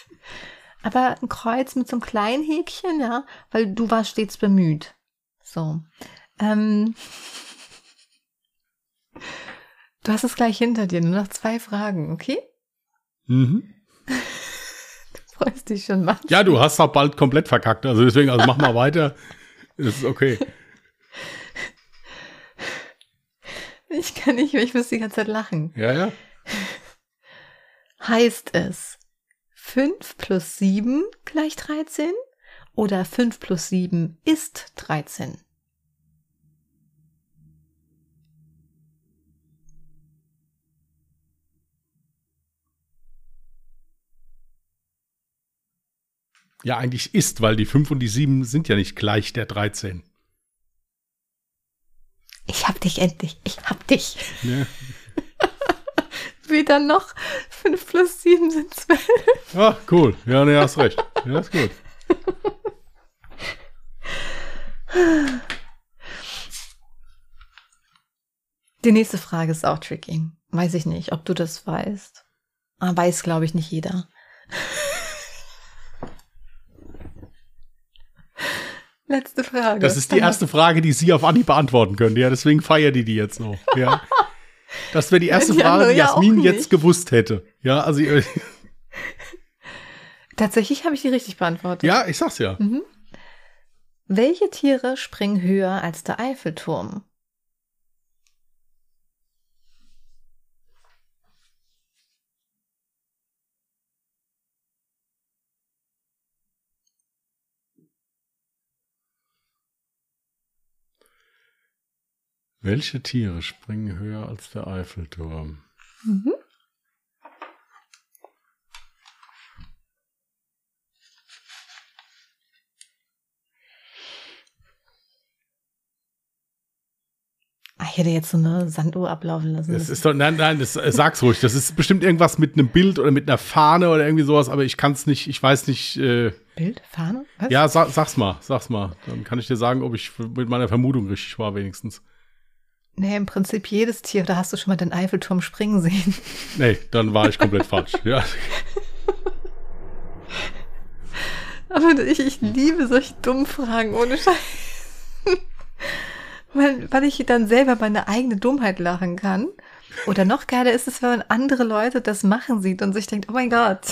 [SPEAKER 1] aber ein Kreuz mit so einem kleinen Häkchen, ja, weil du warst stets bemüht. So. Ähm, du hast es gleich hinter dir, nur noch zwei Fragen, okay?
[SPEAKER 2] Mhm.
[SPEAKER 1] Freust dich schon mal.
[SPEAKER 2] Ja, du hast auch bald komplett verkackt. Also deswegen, also mach mal weiter. Das ist okay.
[SPEAKER 1] Ich kann nicht mehr, ich muss die ganze Zeit lachen.
[SPEAKER 2] Ja, ja.
[SPEAKER 1] Heißt es 5 plus 7 gleich 13 oder 5 plus 7 ist 13?
[SPEAKER 2] Ja, eigentlich ist, weil die 5 und die 7 sind ja nicht gleich der 13.
[SPEAKER 1] Ich hab dich endlich, ich hab dich.
[SPEAKER 2] Ne?
[SPEAKER 1] Weder noch 5 plus 7 sind 12.
[SPEAKER 2] Ah, cool. Ja, ne, hast recht. Ja, ist gut.
[SPEAKER 1] Die nächste Frage ist auch tricky. Weiß ich nicht, ob du das weißt. Ah, weiß, glaube ich, nicht jeder. Letzte Frage.
[SPEAKER 2] Das ist die erste Frage, die Sie auf Anhieb beantworten können. Ja, deswegen feiert die die jetzt so. Ja. Das wäre die erste
[SPEAKER 1] Die
[SPEAKER 2] Frage, die
[SPEAKER 1] ja
[SPEAKER 2] Jasmin
[SPEAKER 1] nicht.
[SPEAKER 2] jetzt gewusst hätte. Ja, also,
[SPEAKER 1] Tatsächlich habe ich die richtig beantwortet.
[SPEAKER 2] ja, ich sag's ja.
[SPEAKER 1] Mhm. Welche Tiere springen höher als der Eiffelturm?
[SPEAKER 2] Welche Tiere springen höher als der Eiffelturm?
[SPEAKER 1] Mhm. Ah, Ich hätte jetzt so eine Sanduhr ablaufen lassen.
[SPEAKER 2] Das ist doch, nein, nein, das, äh, sag's ruhig. Das ist bestimmt irgendwas mit einem Bild oder mit einer Fahne oder irgendwie sowas, aber ich kann's nicht, ich weiß nicht, äh,
[SPEAKER 1] Bild? Fahne? Was?
[SPEAKER 2] ja, sag, sag's mal, sag's mal. Dann kann ich dir sagen, ob ich mit meiner Vermutung richtig war, wenigstens.
[SPEAKER 1] Nee, im Prinzip jedes Tier. Da hast du schon mal den Eiffelturm springen sehen.
[SPEAKER 2] Nee, dann war ich komplett falsch. Ja.
[SPEAKER 1] Aber ich, ich liebe solche dummen Fragen ohne Scheiß. weil, weil ich dann selber meine eigene Dummheit lachen kann. Oder noch geiler ist es, wenn man andere Leute das machen sieht und sich denkt, oh mein Gott.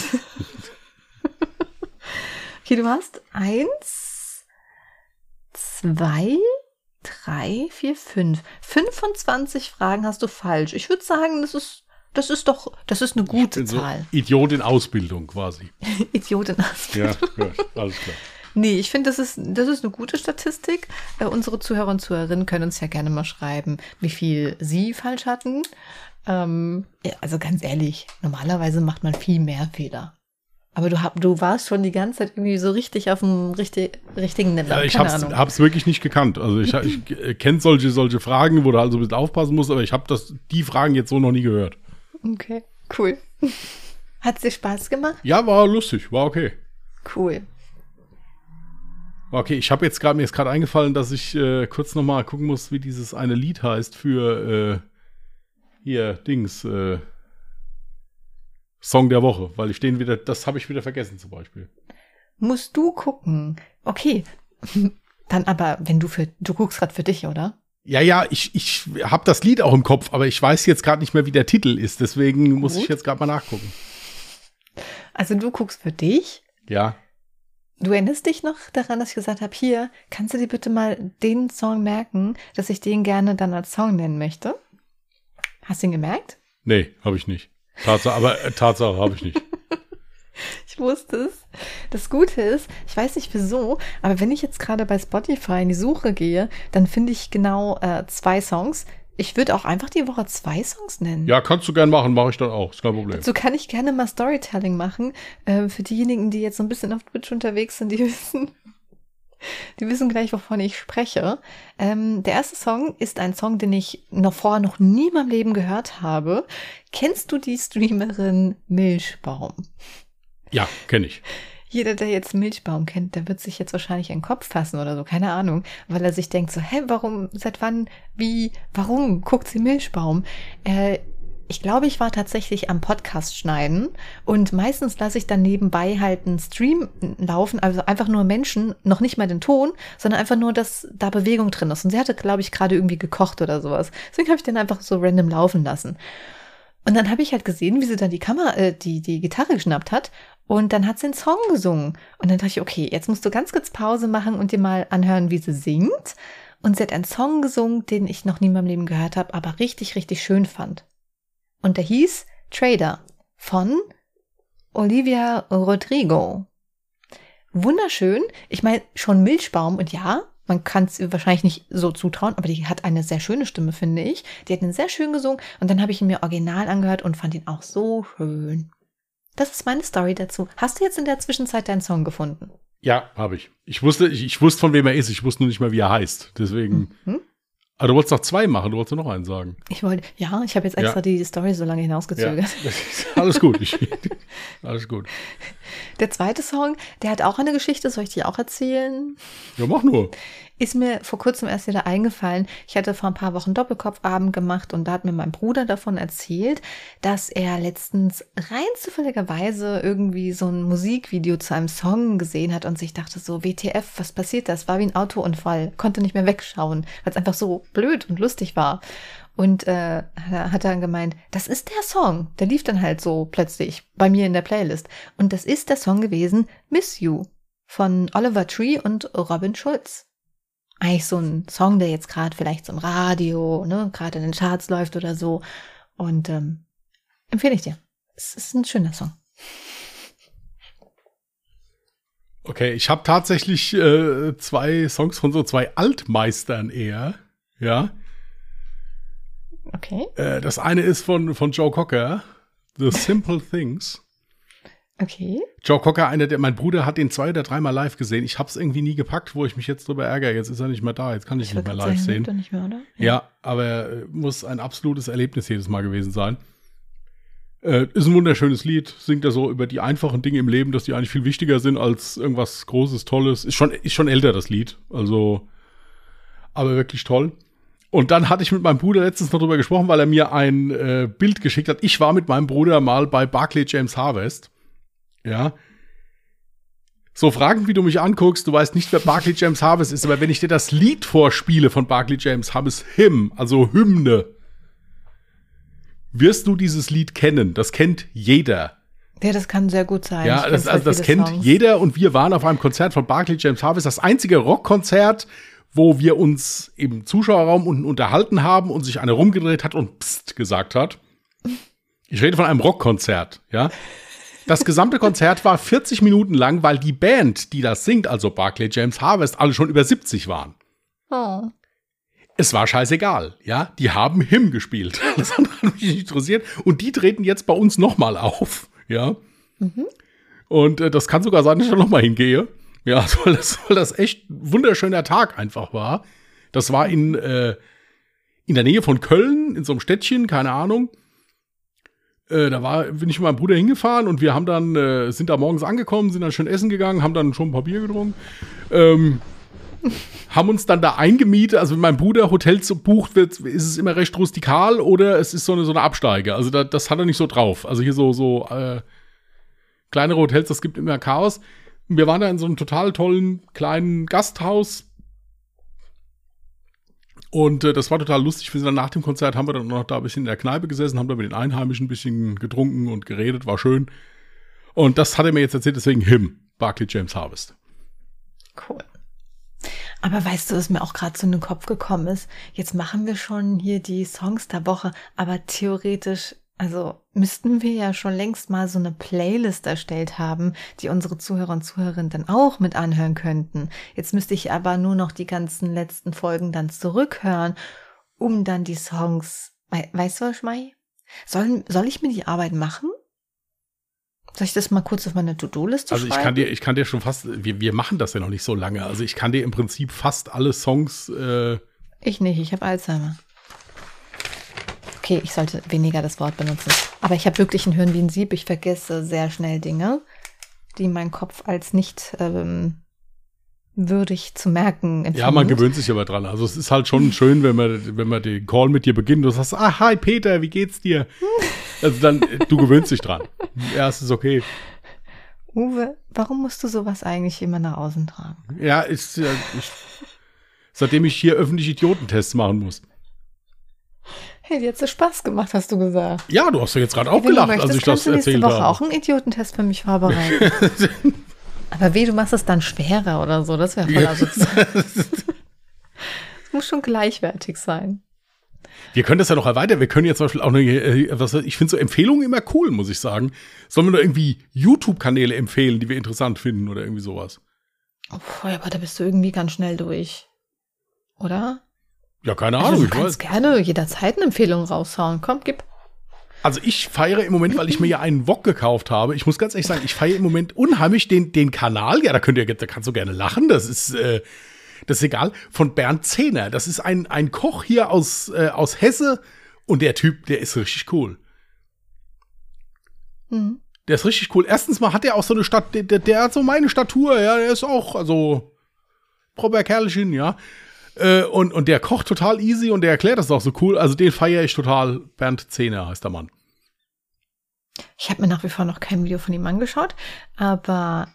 [SPEAKER 1] okay, du hast eins, zwei, drei, vier, fünf. 25 Fragen hast du falsch. Ich würde sagen, das ist, das ist doch, das ist eine gute
[SPEAKER 2] bin so
[SPEAKER 1] Zahl.
[SPEAKER 2] Idiot in Ausbildung quasi.
[SPEAKER 1] Idiotin hast
[SPEAKER 2] Ja, gut, alles klar.
[SPEAKER 1] Nee, ich finde, das ist, das ist eine gute Statistik. Äh, unsere Zuhörer und Zuhörerinnen können uns ja gerne mal schreiben, wie viel sie falsch hatten. Ähm, ja, also ganz ehrlich, normalerweise macht man viel mehr Fehler. Aber du, hab, du warst schon die ganze Zeit irgendwie so richtig auf dem richtig, richtigen Nenner.
[SPEAKER 2] Ja, ich
[SPEAKER 1] Keine
[SPEAKER 2] hab's,
[SPEAKER 1] Ahnung.
[SPEAKER 2] hab's wirklich nicht gekannt. Also ich, ich kenne solche, solche Fragen, wo du halt so ein bisschen aufpassen musst, aber ich habe das die Fragen jetzt so noch nie gehört.
[SPEAKER 1] Okay, cool. Hat's dir Spaß gemacht?
[SPEAKER 2] Ja, war lustig, war okay.
[SPEAKER 1] Cool.
[SPEAKER 2] Okay, ich habe jetzt gerade mir ist gerade eingefallen, dass ich äh, kurz noch mal gucken muss, wie dieses eine Lied heißt für äh, hier Dings äh, Song der Woche, weil ich den wieder, das habe ich wieder vergessen zum Beispiel.
[SPEAKER 1] Musst du gucken. Okay. Dann aber, wenn du für, du guckst gerade für dich, oder?
[SPEAKER 2] Ja, ja, ich, ich habe das Lied auch im Kopf, aber ich weiß jetzt gerade nicht mehr, wie der Titel ist. Deswegen muss
[SPEAKER 1] Gut.
[SPEAKER 2] ich jetzt gerade mal nachgucken.
[SPEAKER 1] Also du guckst für dich.
[SPEAKER 2] Ja,
[SPEAKER 1] Du erinnerst dich noch daran, dass ich gesagt habe, hier, kannst du dir bitte mal den Song merken, dass ich den gerne dann als Song nennen möchte? Hast du ihn gemerkt?
[SPEAKER 2] nee, habe ich nicht. Tatsache, aber äh, Tatsache habe ich nicht.
[SPEAKER 1] Ich wusste es. Das Gute ist, ich weiß nicht wieso, aber wenn ich jetzt gerade bei Spotify in die Suche gehe, dann finde ich genau äh, zwei Songs. Ich würde auch einfach die Woche zwei Songs nennen.
[SPEAKER 2] Ja, kannst du gern machen, mache ich dann auch, ist kein Problem.
[SPEAKER 1] So kann ich gerne mal Storytelling machen. Äh, für diejenigen, die jetzt so ein bisschen auf Twitch unterwegs sind, die wissen, die wissen gleich, wovon ich spreche. Ähm, der erste Song ist ein Song, den ich noch vorher noch nie in meinem Leben gehört habe. Kennst du die Streamerin Milchbaum?
[SPEAKER 2] Ja, kenne ich.
[SPEAKER 1] Jeder, der jetzt Milchbaum kennt, der wird sich jetzt wahrscheinlich in den Kopf fassen oder so, keine Ahnung, weil er sich denkt so, hä, warum, seit wann, wie, warum guckt sie Milchbaum? Äh, ich glaube, ich war tatsächlich am Podcast schneiden und meistens lasse ich dann nebenbei halt einen Stream laufen, also einfach nur Menschen, noch nicht mal den Ton, sondern einfach nur, dass da Bewegung drin ist. Und sie hatte, glaube ich, gerade irgendwie gekocht oder sowas. Deswegen habe ich den einfach so random laufen lassen. Und dann habe ich halt gesehen, wie sie dann die Kamera, äh, die, die Gitarre geschnappt hat. Und dann hat sie einen Song gesungen. Und dann dachte ich, okay, jetzt musst du ganz kurz Pause machen und dir mal anhören, wie sie singt. Und sie hat einen Song gesungen, den ich noch nie in meinem Leben gehört habe, aber richtig, richtig schön fand. Und der hieß Trader von Olivia Rodrigo. Wunderschön. Ich meine, schon Milchbaum und ja, man kann es wahrscheinlich nicht so zutrauen, aber die hat eine sehr schöne Stimme, finde ich. Die hat ihn sehr schön gesungen und dann habe ich ihn mir original angehört und fand ihn auch so schön. Das ist meine Story dazu. Hast du jetzt in der Zwischenzeit deinen Song gefunden?
[SPEAKER 2] Ja, habe ich. Ich wusste, ich, ich wusste, von wem er ist. Ich wusste nur nicht mehr, wie er heißt. Deswegen.
[SPEAKER 1] Mhm.
[SPEAKER 2] Aber du wolltest noch zwei machen, du wolltest noch einen sagen.
[SPEAKER 1] Ich wollte, ja, ich habe jetzt extra
[SPEAKER 2] Ja.
[SPEAKER 1] die Story so lange hinausgezögert.
[SPEAKER 2] alles gut. Ich, alles gut.
[SPEAKER 1] Der zweite Song, der hat auch eine Geschichte, soll ich die auch erzählen?
[SPEAKER 2] Ja, mach nur.
[SPEAKER 1] Ist mir vor kurzem erst wieder eingefallen. Ich hatte vor ein paar Wochen Doppelkopfabend gemacht und da hat mir mein Bruder davon erzählt, dass er letztens rein zufälligerweise irgendwie so ein Musikvideo zu einem Song gesehen hat und sich dachte so, WTF, was passiert das? War wie ein Autounfall, konnte nicht mehr wegschauen, weil es einfach so blöd und lustig war. Und äh, hat dann gemeint, das ist der Song. Der lief dann halt so plötzlich bei mir in der Playlist. Und das ist der Song gewesen, Miss You von Oliver Tree und Robin Schulz eigentlich so ein Song, der jetzt gerade vielleicht im Radio, ne, gerade in den Charts läuft oder so. Und ähm, empfehle ich dir. Es ist ein schöner Song.
[SPEAKER 2] Okay, ich habe tatsächlich äh, zwei Songs von so zwei Altmeistern eher. Ja.
[SPEAKER 1] Okay.
[SPEAKER 2] Äh, das eine ist von, von Joe Cocker, The Simple Things.
[SPEAKER 1] Okay.
[SPEAKER 2] Joe Cocker, einer der, mein Bruder hat den zwei oder dreimal live gesehen. Ich habe es irgendwie nie gepackt, wo ich mich jetzt drüber ärgere. Jetzt ist er nicht mehr da, jetzt kann ich, nicht mehr live sehen.
[SPEAKER 1] Nicht mehr, oder?
[SPEAKER 2] Ja, aber äh, muss ein absolutes Erlebnis jedes Mal gewesen sein. Äh, ist ein wunderschönes Lied, singt er so über die einfachen Dinge im Leben, dass die eigentlich viel wichtiger sind als irgendwas Großes, Tolles. Ist schon, ist schon älter, das Lied. Also, aber wirklich toll. Und dann hatte ich mit meinem Bruder letztens noch drüber gesprochen, weil er mir ein äh, Bild geschickt hat. Ich war mit meinem Bruder mal bei Barclay James Harvest. Ja. So fragend, wie du mich anguckst, du weißt nicht, wer Barclay James Harvest ist, aber wenn ich dir das Lied vorspiele von Barclay James Harvest, Hymn, also Hymne, wirst du dieses Lied kennen. Das kennt jeder.
[SPEAKER 1] Ja, das kann sehr gut sein.
[SPEAKER 2] Ja, das, also das kennt
[SPEAKER 1] Songs.
[SPEAKER 2] jeder und wir waren auf einem Konzert von Barclay James Harvest, das einzige Rockkonzert, wo wir uns im Zuschauerraum unten unterhalten haben und sich einer rumgedreht hat und Psst gesagt hat. Ich rede von einem Rockkonzert, ja. Das gesamte Konzert war 40 Minuten lang, weil die Band, die das singt, also Barclay James Harvest, alle schon über 70 waren.
[SPEAKER 1] Oh.
[SPEAKER 2] Es war scheißegal, ja. Die haben Hymn gespielt. Das hat mich nicht interessiert. Und die treten jetzt bei uns nochmal auf, ja. Und äh, das kann sogar sein, dass ich da noch mal hingehe. Ja, weil das, weil das echt ein wunderschöner Tag einfach war. Das war in, äh, in der Nähe von Köln, in so einem Städtchen, keine Ahnung. Äh, da war, bin ich mit meinem Bruder hingefahren und wir haben dann, äh, sind da morgens angekommen, sind dann schön essen gegangen, haben dann schon ein paar Bier getrunken. Ähm, haben uns dann da eingemietet. Also wenn mein Bruder Hotels bucht, wird, ist es immer recht rustikal oder es ist so eine, so eine Absteige. Also da, das hat er nicht so drauf. Also hier so, so äh, kleinere Hotels, das gibt immer Chaos. Wir waren da in so einem total tollen kleinen Gasthaus. Und äh, das war total lustig. Wir sind dann nach dem Konzert, haben wir dann noch da ein bisschen in der Kneipe gesessen, haben da mit den Einheimischen ein bisschen getrunken und geredet, war schön. Und das hat er mir jetzt erzählt, deswegen Him, Barclay James Harvest.
[SPEAKER 1] Cool. Aber weißt du, was mir auch gerade so in den Kopf gekommen ist? Jetzt machen wir schon hier die Songs der Woche, aber theoretisch, also müssten wir ja schon längst mal so eine Playlist erstellt haben, die unsere Zuhörer und Zuhörerinnen dann auch mit anhören könnten. Jetzt müsste ich aber nur noch die ganzen letzten Folgen dann zurückhören, um dann die Songs, weißt du was, Schmei? Soll, soll ich mir die Arbeit machen? Soll ich das mal kurz auf meine To-Do-Liste
[SPEAKER 2] schreiben? Also ich kann dir, ich kann dir schon fast, wir, wir machen das ja noch nicht so lange. Also ich kann dir im Prinzip fast alle Songs. Äh
[SPEAKER 1] ich nicht, ich habe Alzheimer. Okay, ich sollte weniger das Wort benutzen. Aber ich habe wirklich ein Hirn wie ein Sieb. Ich vergesse sehr schnell Dinge, die mein Kopf als nicht ähm, würdig zu merken
[SPEAKER 2] empfindet. Ja, man gewöhnt sich aber dran. Also es ist halt schon schön, wenn man, wenn man den Call mit dir beginnt. Du sagst, ah, hi Peter, wie geht's dir? Also dann, du gewöhnst dich dran. Ja, es ist okay.
[SPEAKER 1] Uwe, warum musst du sowas eigentlich immer nach außen tragen?
[SPEAKER 2] Ja, ist, ja, ich, seitdem ich hier öffentlich Idiotentests machen muss.
[SPEAKER 1] Hey, dir hat so Spaß gemacht, hast du gesagt.
[SPEAKER 2] Ja, du hast doch jetzt gerade auch gelacht, möchtest, als ich das erzählt habe.
[SPEAKER 1] Woche auch einen Idiotentest für mich vorbereiten. Aber weh, du machst es dann schwerer oder so, das wäre voll ja. Es muss schon gleichwertig sein.
[SPEAKER 2] Wir können das ja noch erweitern. Wir können jetzt zum Beispiel auch eine, äh, was, ich finde so Empfehlungen immer cool, muss ich sagen. Sollen wir nur irgendwie YouTube-Kanäle empfehlen, die wir interessant finden oder irgendwie sowas?
[SPEAKER 1] Oh, ja, aber da bist du irgendwie ganz schnell durch. Oder?
[SPEAKER 2] Ja, keine also, Ahnung.
[SPEAKER 1] Also, du kannst gerne jederzeit eine Empfehlung raushauen. Komm, gib.
[SPEAKER 2] Also ich feiere im Moment, weil ich mir ja einen Wok gekauft habe. Ich muss ganz ehrlich sagen, ich feiere im Moment unheimlich den, den Kanal. Ja, da könnt ihr, da kannst du gerne lachen. Das ist, äh, das ist egal, von Bernd Zehner. Das ist ein, ein Koch hier aus, äh, aus Hesse und der Typ, der ist richtig cool. Mhm. Der ist richtig cool. Erstens mal hat er auch so eine Stadt, der, der hat so meine Statur, ja, der ist auch, also, proper Kerlchen, ja. Äh, und, und der kocht total easy und der erklärt das auch so cool. Also den feiere ich total. Bernd Zehner heißt der Mann.
[SPEAKER 1] Ich habe mir nach wie vor noch kein Video von ihm angeschaut, aber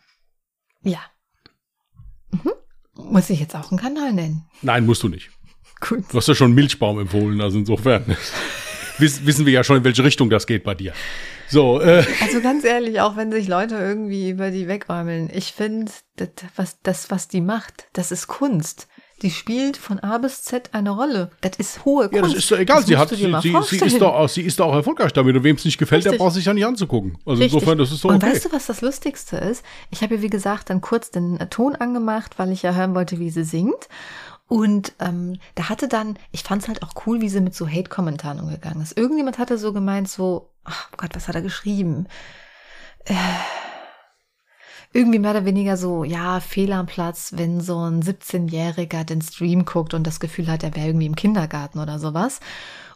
[SPEAKER 1] ja. Mhm. Muss ich jetzt auch einen Kanal nennen?
[SPEAKER 2] Nein, musst du nicht. Gut. Du hast ja schon Milchbaum empfohlen, also insofern wissen wir ja schon, in welche Richtung das geht bei dir. So,
[SPEAKER 1] äh. Also ganz ehrlich, auch wenn sich Leute irgendwie über die wegräumeln, ich finde, das was, das, was die macht, das ist Kunst. Die spielt von A bis Z eine Rolle. Das ist hohe Kunst. Ja,
[SPEAKER 2] das ist doch egal. Sie, hat, sie, sie, ist doch auch, sie ist doch auch erfolgreich damit. Und wem es nicht gefällt, Richtig. der braucht sich ja nicht anzugucken. Also Richtig. insofern, das ist so
[SPEAKER 1] okay. Und weißt du, was das Lustigste ist? Ich habe ja, wie gesagt, dann kurz den Ton angemacht, weil ich ja hören wollte, wie sie singt. Und ähm, da hatte dann, ich fand es halt auch cool, wie sie mit so Hate-Kommentaren umgegangen ist. Irgendjemand hatte so gemeint, so, ach Gott, was hat er geschrieben? Äh, irgendwie mehr oder weniger so, ja, Fehl am Platz, wenn so ein 17-Jähriger den Stream guckt und das Gefühl hat, er wäre irgendwie im Kindergarten oder sowas.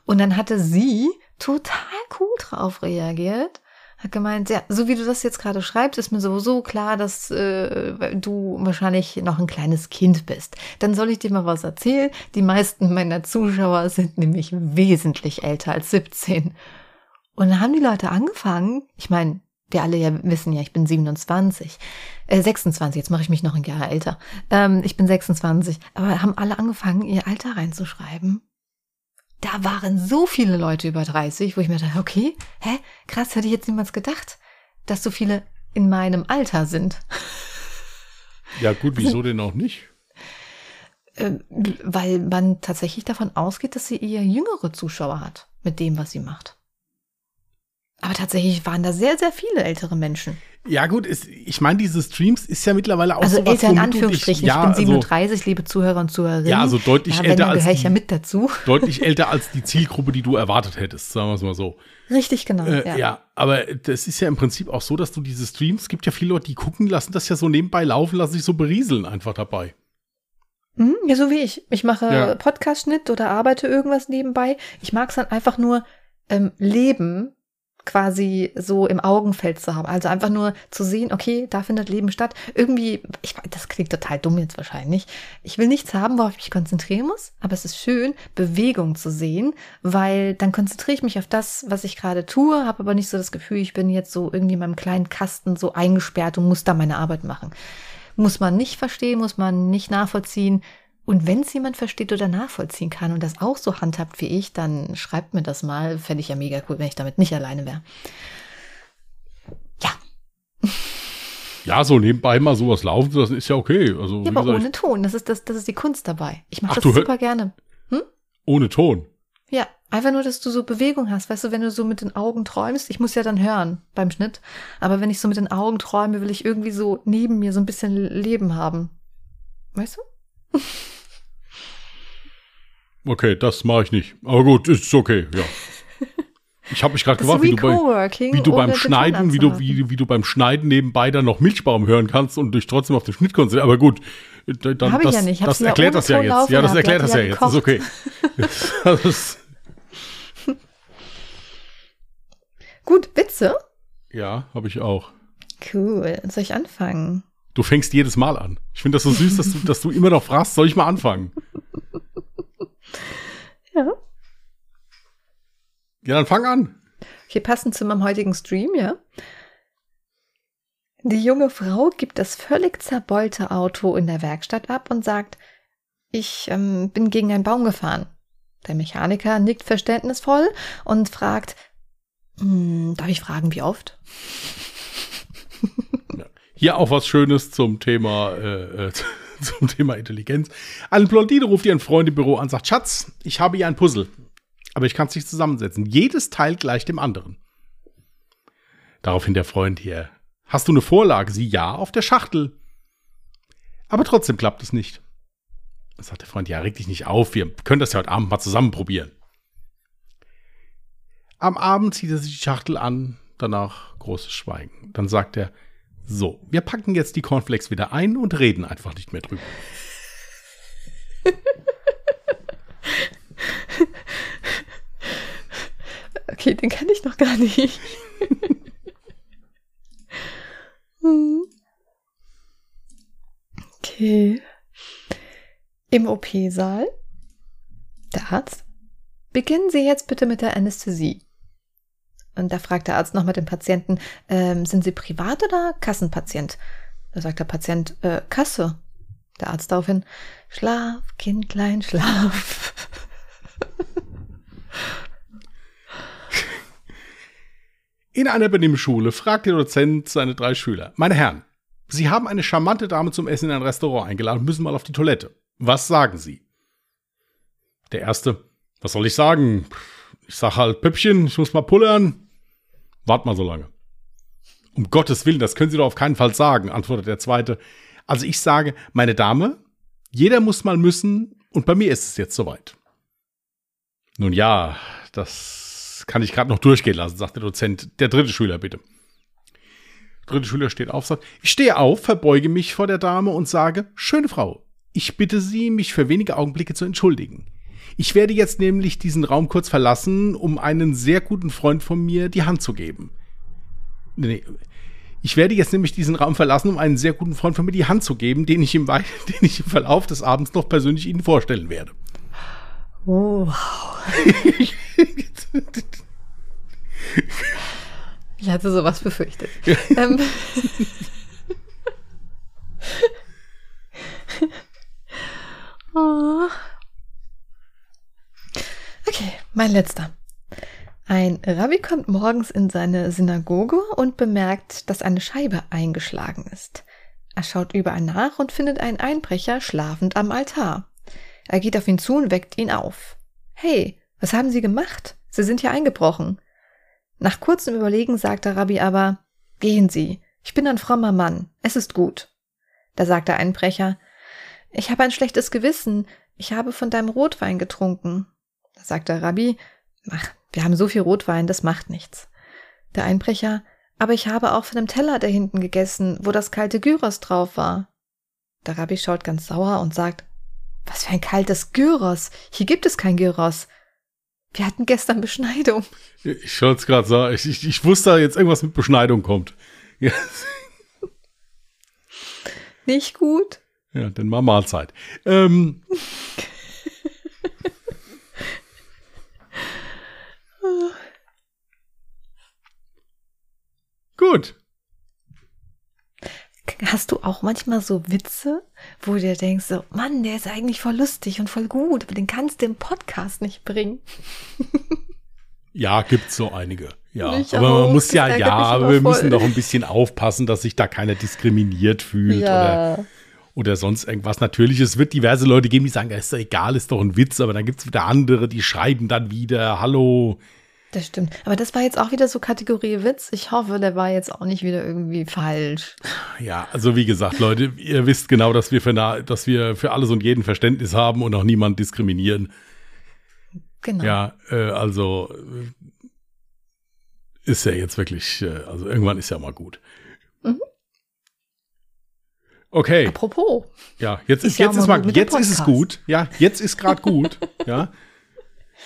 [SPEAKER 1] Und dann hatte sie total cool drauf reagiert. Hat gemeint, ja, so wie du das jetzt gerade schreibst, ist mir sowieso klar, dass äh, du wahrscheinlich noch ein kleines Kind bist. Dann soll ich dir mal was erzählen. Die meisten meiner Zuschauer sind nämlich wesentlich älter als 17. Und dann haben die Leute angefangen, ich meine, wir alle ja wissen ja, ich bin 27, äh, 26, jetzt mache ich mich noch ein Jahr älter. Ähm, ich bin 26, aber haben alle angefangen, ihr Alter reinzuschreiben. Da waren so viele Leute über 30, wo ich mir dachte, okay, hä, krass, hätte ich jetzt niemals gedacht, dass so viele in meinem Alter sind.
[SPEAKER 2] Ja gut, wieso denn auch nicht?
[SPEAKER 1] Äh, weil man tatsächlich davon ausgeht, dass sie eher jüngere Zuschauer hat mit dem, was sie macht. Aber tatsächlich waren da sehr, sehr viele ältere Menschen.
[SPEAKER 2] Ja, gut, ist, ich meine, diese Streams ist ja mittlerweile auch
[SPEAKER 1] Also
[SPEAKER 2] sowas,
[SPEAKER 1] älter in Anführungsstrichen.
[SPEAKER 2] Dich, ja,
[SPEAKER 1] ich bin
[SPEAKER 2] also
[SPEAKER 1] 37, liebe Zuhörer und Zuhörerinnen.
[SPEAKER 2] Ja, also deutlich
[SPEAKER 1] ja,
[SPEAKER 2] älter als
[SPEAKER 1] ich ja
[SPEAKER 2] die-
[SPEAKER 1] mit dazu.
[SPEAKER 2] deutlich älter als die Zielgruppe, die du erwartet hättest, sagen wir es mal so.
[SPEAKER 1] Richtig, genau.
[SPEAKER 2] Äh,
[SPEAKER 1] ja.
[SPEAKER 2] ja. aber das ist ja im Prinzip auch so, dass du diese Streams, es gibt ja viele Leute, die gucken, lassen das ja so nebenbei laufen, lassen sich so berieseln einfach dabei.
[SPEAKER 1] Mhm, ja, so wie ich. Ich mache
[SPEAKER 2] Ja.
[SPEAKER 1] Podcast-Schnitt oder arbeite irgendwas nebenbei. Ich mag es dann einfach nur ähm, Leben quasi so im Augenfeld zu haben. Also einfach nur zu sehen, okay, da findet Leben statt. Irgendwie, ich, das klingt total dumm jetzt wahrscheinlich. Ich will nichts haben, worauf ich mich konzentrieren muss, aber es ist schön, Bewegung zu sehen, weil dann konzentriere ich mich auf das, was ich gerade tue, habe aber nicht so das Gefühl, ich bin jetzt so irgendwie in meinem kleinen Kasten so eingesperrt und muss da meine Arbeit machen. Muss man nicht verstehen, muss man nicht nachvollziehen. Und wenn es jemand versteht oder nachvollziehen kann und das auch so handhabt wie ich, dann schreibt mir das mal. Fände ich ja mega cool, wenn ich damit nicht alleine wäre. Ja,
[SPEAKER 2] Ja, so nebenbei mal sowas laufen zu lassen, ist ja okay. Also,
[SPEAKER 1] ja aber
[SPEAKER 2] gesagt,
[SPEAKER 1] ohne Ton. Das ist, das, das ist die Kunst dabei. Ich mache
[SPEAKER 2] Ach,
[SPEAKER 1] das super gerne.
[SPEAKER 2] ohne Ton.
[SPEAKER 1] Ja, einfach nur, dass du so Bewegung hast. Weißt du, wenn du so mit den Augen träumst, ich muss ja dann hören beim Schnitt, aber wenn ich so mit den Augen träume, will ich irgendwie so neben mir so ein bisschen Leben haben. Weißt du?
[SPEAKER 2] Okay, das mache ich nicht. Aber gut, ist okay, ja. Ich habe mich gerade gefragt, wie
[SPEAKER 1] wie
[SPEAKER 2] du, wie du beim Schneiden, wie du, wie, wie du beim Schneiden nebenbei dann noch Milchbaum hören kannst und dich trotzdem auf den Schnitt konzentrierst. Aber gut, äh, dann, das,
[SPEAKER 1] ja nicht.
[SPEAKER 2] Das
[SPEAKER 1] ja
[SPEAKER 2] erklärt das ja jetzt. Ja, das erklärt das ja
[SPEAKER 1] ja
[SPEAKER 2] jetzt. Ist okay. das ist,
[SPEAKER 1] Gut, Witze?
[SPEAKER 2] ja, habe ich auch.
[SPEAKER 1] Cool. Soll ich anfangen?
[SPEAKER 2] Du fängst jedes Mal an. Ich finde das so süß, dass du, dass du immer noch fragst, soll ich mal anfangen?
[SPEAKER 1] Ja.
[SPEAKER 2] Ja, dann fang an.
[SPEAKER 1] Okay, passend zu meinem heutigen Stream, ja. Die junge Frau gibt das völlig zerbeulte Auto in der Werkstatt ab und sagt, ich ähm, bin gegen einen Baum gefahren. Der Mechaniker nickt verständnisvoll und fragt, "Hm, darf ich fragen, wie oft?
[SPEAKER 2] Hier auch was Schönes zum Thema, äh, äh, zum Thema Intelligenz. Eine Blondine ruft ihren Freund im Büro an und sagt, Schatz, ich habe hier ein Puzzle. Aber ich kann es nicht zusammensetzen. Jedes Teil gleich dem anderen. Daraufhin der Freund hier. Hast du eine Vorlage? Sie ja, auf der Schachtel. Aber trotzdem klappt es nicht. Dann sagt der Freund, ja, reg dich nicht auf, wir können das ja heute Abend mal zusammen probieren. Am Abend zieht er sich die Schachtel an, danach großes Schweigen. Dann sagt er, so, wir packen jetzt die Cornflakes wieder ein und reden einfach nicht mehr drüber.
[SPEAKER 1] Okay, den kann ich noch gar nicht. Hm. okay. Im OP-Saal. Der Arzt. Beginnen Sie jetzt bitte mit der Anästhesie. Und da fragt der Arzt noch mit dem Patienten, ähm, sind Sie Privat- oder Kassenpatient? Da sagt der Patient, äh, Kasse. Der Arzt daraufhin, Schlaf, Kindlein, schlaf.
[SPEAKER 2] In einer Benimmschule fragt der Dozent seine drei Schüler. Meine Herren, Sie haben eine charmante Dame zum Essen in ein Restaurant eingeladen und müssen mal auf die Toilette. Was sagen Sie? Der erste, was soll ich sagen? Ich sag halt, Püppchen, ich muss mal pullern. Wart mal so lange. Um Gottes Willen, das können Sie doch auf keinen Fall sagen, antwortet der zweite. Also ich sage, meine Dame, jeder muss mal müssen und bei mir ist es jetzt soweit. Nun ja, das kann ich gerade noch durchgehen lassen, sagt der Dozent. Der dritte Schüler, bitte. Der dritte Schüler steht auf, sagt, ich stehe auf, verbeuge mich vor der Dame und sage, schöne Frau, ich bitte Sie, mich für wenige Augenblicke zu entschuldigen. Ich werde jetzt nämlich diesen Raum kurz verlassen, um einen sehr guten Freund von mir die Hand zu geben. Nee, nee. Ich werde jetzt nämlich diesen Raum verlassen, um einen sehr guten Freund von mir die Hand zu geben, den ich im, den ich im Verlauf des Abends noch persönlich Ihnen vorstellen werde.
[SPEAKER 1] Wow. Ich hatte sowas befürchtet. ähm. oh. Okay, mein letzter. Ein Rabbi kommt morgens in seine Synagoge und bemerkt, dass eine Scheibe eingeschlagen ist. Er schaut überall nach und findet einen Einbrecher schlafend am Altar. Er geht auf ihn zu und weckt ihn auf. Hey, was haben Sie gemacht? Sie sind hier eingebrochen. Nach kurzem Überlegen sagt der Rabbi aber, gehen Sie, Ich bin ein frommer Mann. Es ist gut. Da sagt der Einbrecher, ich habe ein schlechtes Gewissen. Ich habe von deinem Rotwein getrunken. Da sagt der Rabbi, ach, wir haben so viel Rotwein, das macht nichts. Der Einbrecher, aber ich habe auch von dem Teller da hinten gegessen, wo das kalte Gyros drauf war. Der Rabbi schaut ganz sauer und sagt, was für ein kaltes Gyros. Hier gibt es kein Gyros. Wir hatten gestern Beschneidung.
[SPEAKER 2] Ich es gerade sagen. Ich, ich, ich wusste, jetzt irgendwas mit Beschneidung kommt. Ja.
[SPEAKER 1] Nicht gut.
[SPEAKER 2] Ja, dann mal Mahlzeit. Ähm. Gut.
[SPEAKER 1] Hast du auch manchmal so Witze, wo du dir denkst, so, Mann, der ist eigentlich voll lustig und voll gut, aber den kannst du im Podcast nicht bringen?
[SPEAKER 2] ja, gibt's so einige. Ja, ich aber auch. man muss ja, ja, aber wir voll. müssen doch ein bisschen aufpassen, dass sich da keiner diskriminiert fühlt ja. oder, oder sonst irgendwas. Natürlich, es wird diverse Leute geben, die sagen, ist doch egal, ist doch ein Witz, aber dann gibt's wieder andere, die schreiben dann wieder, hallo,
[SPEAKER 1] das stimmt. Aber das war jetzt auch wieder so Kategorie Witz. Ich hoffe, der war jetzt auch nicht wieder irgendwie falsch.
[SPEAKER 2] Ja, also wie gesagt, Leute, ihr wisst genau, dass wir für, dass wir für alles und jeden Verständnis haben und auch niemand diskriminieren. Genau. Ja, äh, also ist ja jetzt wirklich, äh, also irgendwann ist ja mal gut. Mhm. Okay.
[SPEAKER 1] Apropos.
[SPEAKER 2] Ja, jetzt ist, ist jetzt ist mal, jetzt ist es gut. Ja, jetzt ist gerade gut. ja.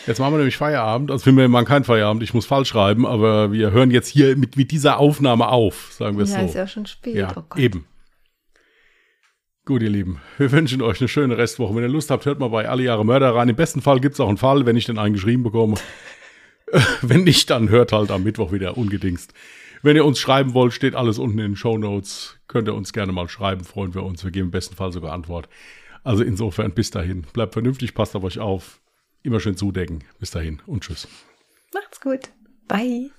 [SPEAKER 2] Jetzt machen wir nämlich Feierabend. Also wir machen keinen Feierabend, ich muss falsch schreiben, aber wir hören jetzt hier mit, mit dieser Aufnahme auf, sagen wir es
[SPEAKER 1] ja,
[SPEAKER 2] so.
[SPEAKER 1] Ja, ist ja schon spät.
[SPEAKER 2] Ja, oh eben. Gut, ihr Lieben, wir wünschen euch eine schöne Restwoche. Wenn ihr Lust habt, hört mal bei Alle Jahre Mörder rein. Im besten Fall gibt es auch einen Fall, wenn ich den einen geschrieben bekomme. wenn nicht, dann hört halt am Mittwoch wieder ungedingst. Wenn ihr uns schreiben wollt, steht alles unten in den Show Notes. Könnt ihr uns gerne mal schreiben, freuen wir uns. Wir geben im besten Fall sogar Antwort. Also insofern bis dahin. Bleibt vernünftig, passt auf euch auf. Immer schön zudecken. Bis dahin und tschüss.
[SPEAKER 1] Macht's gut. Bye.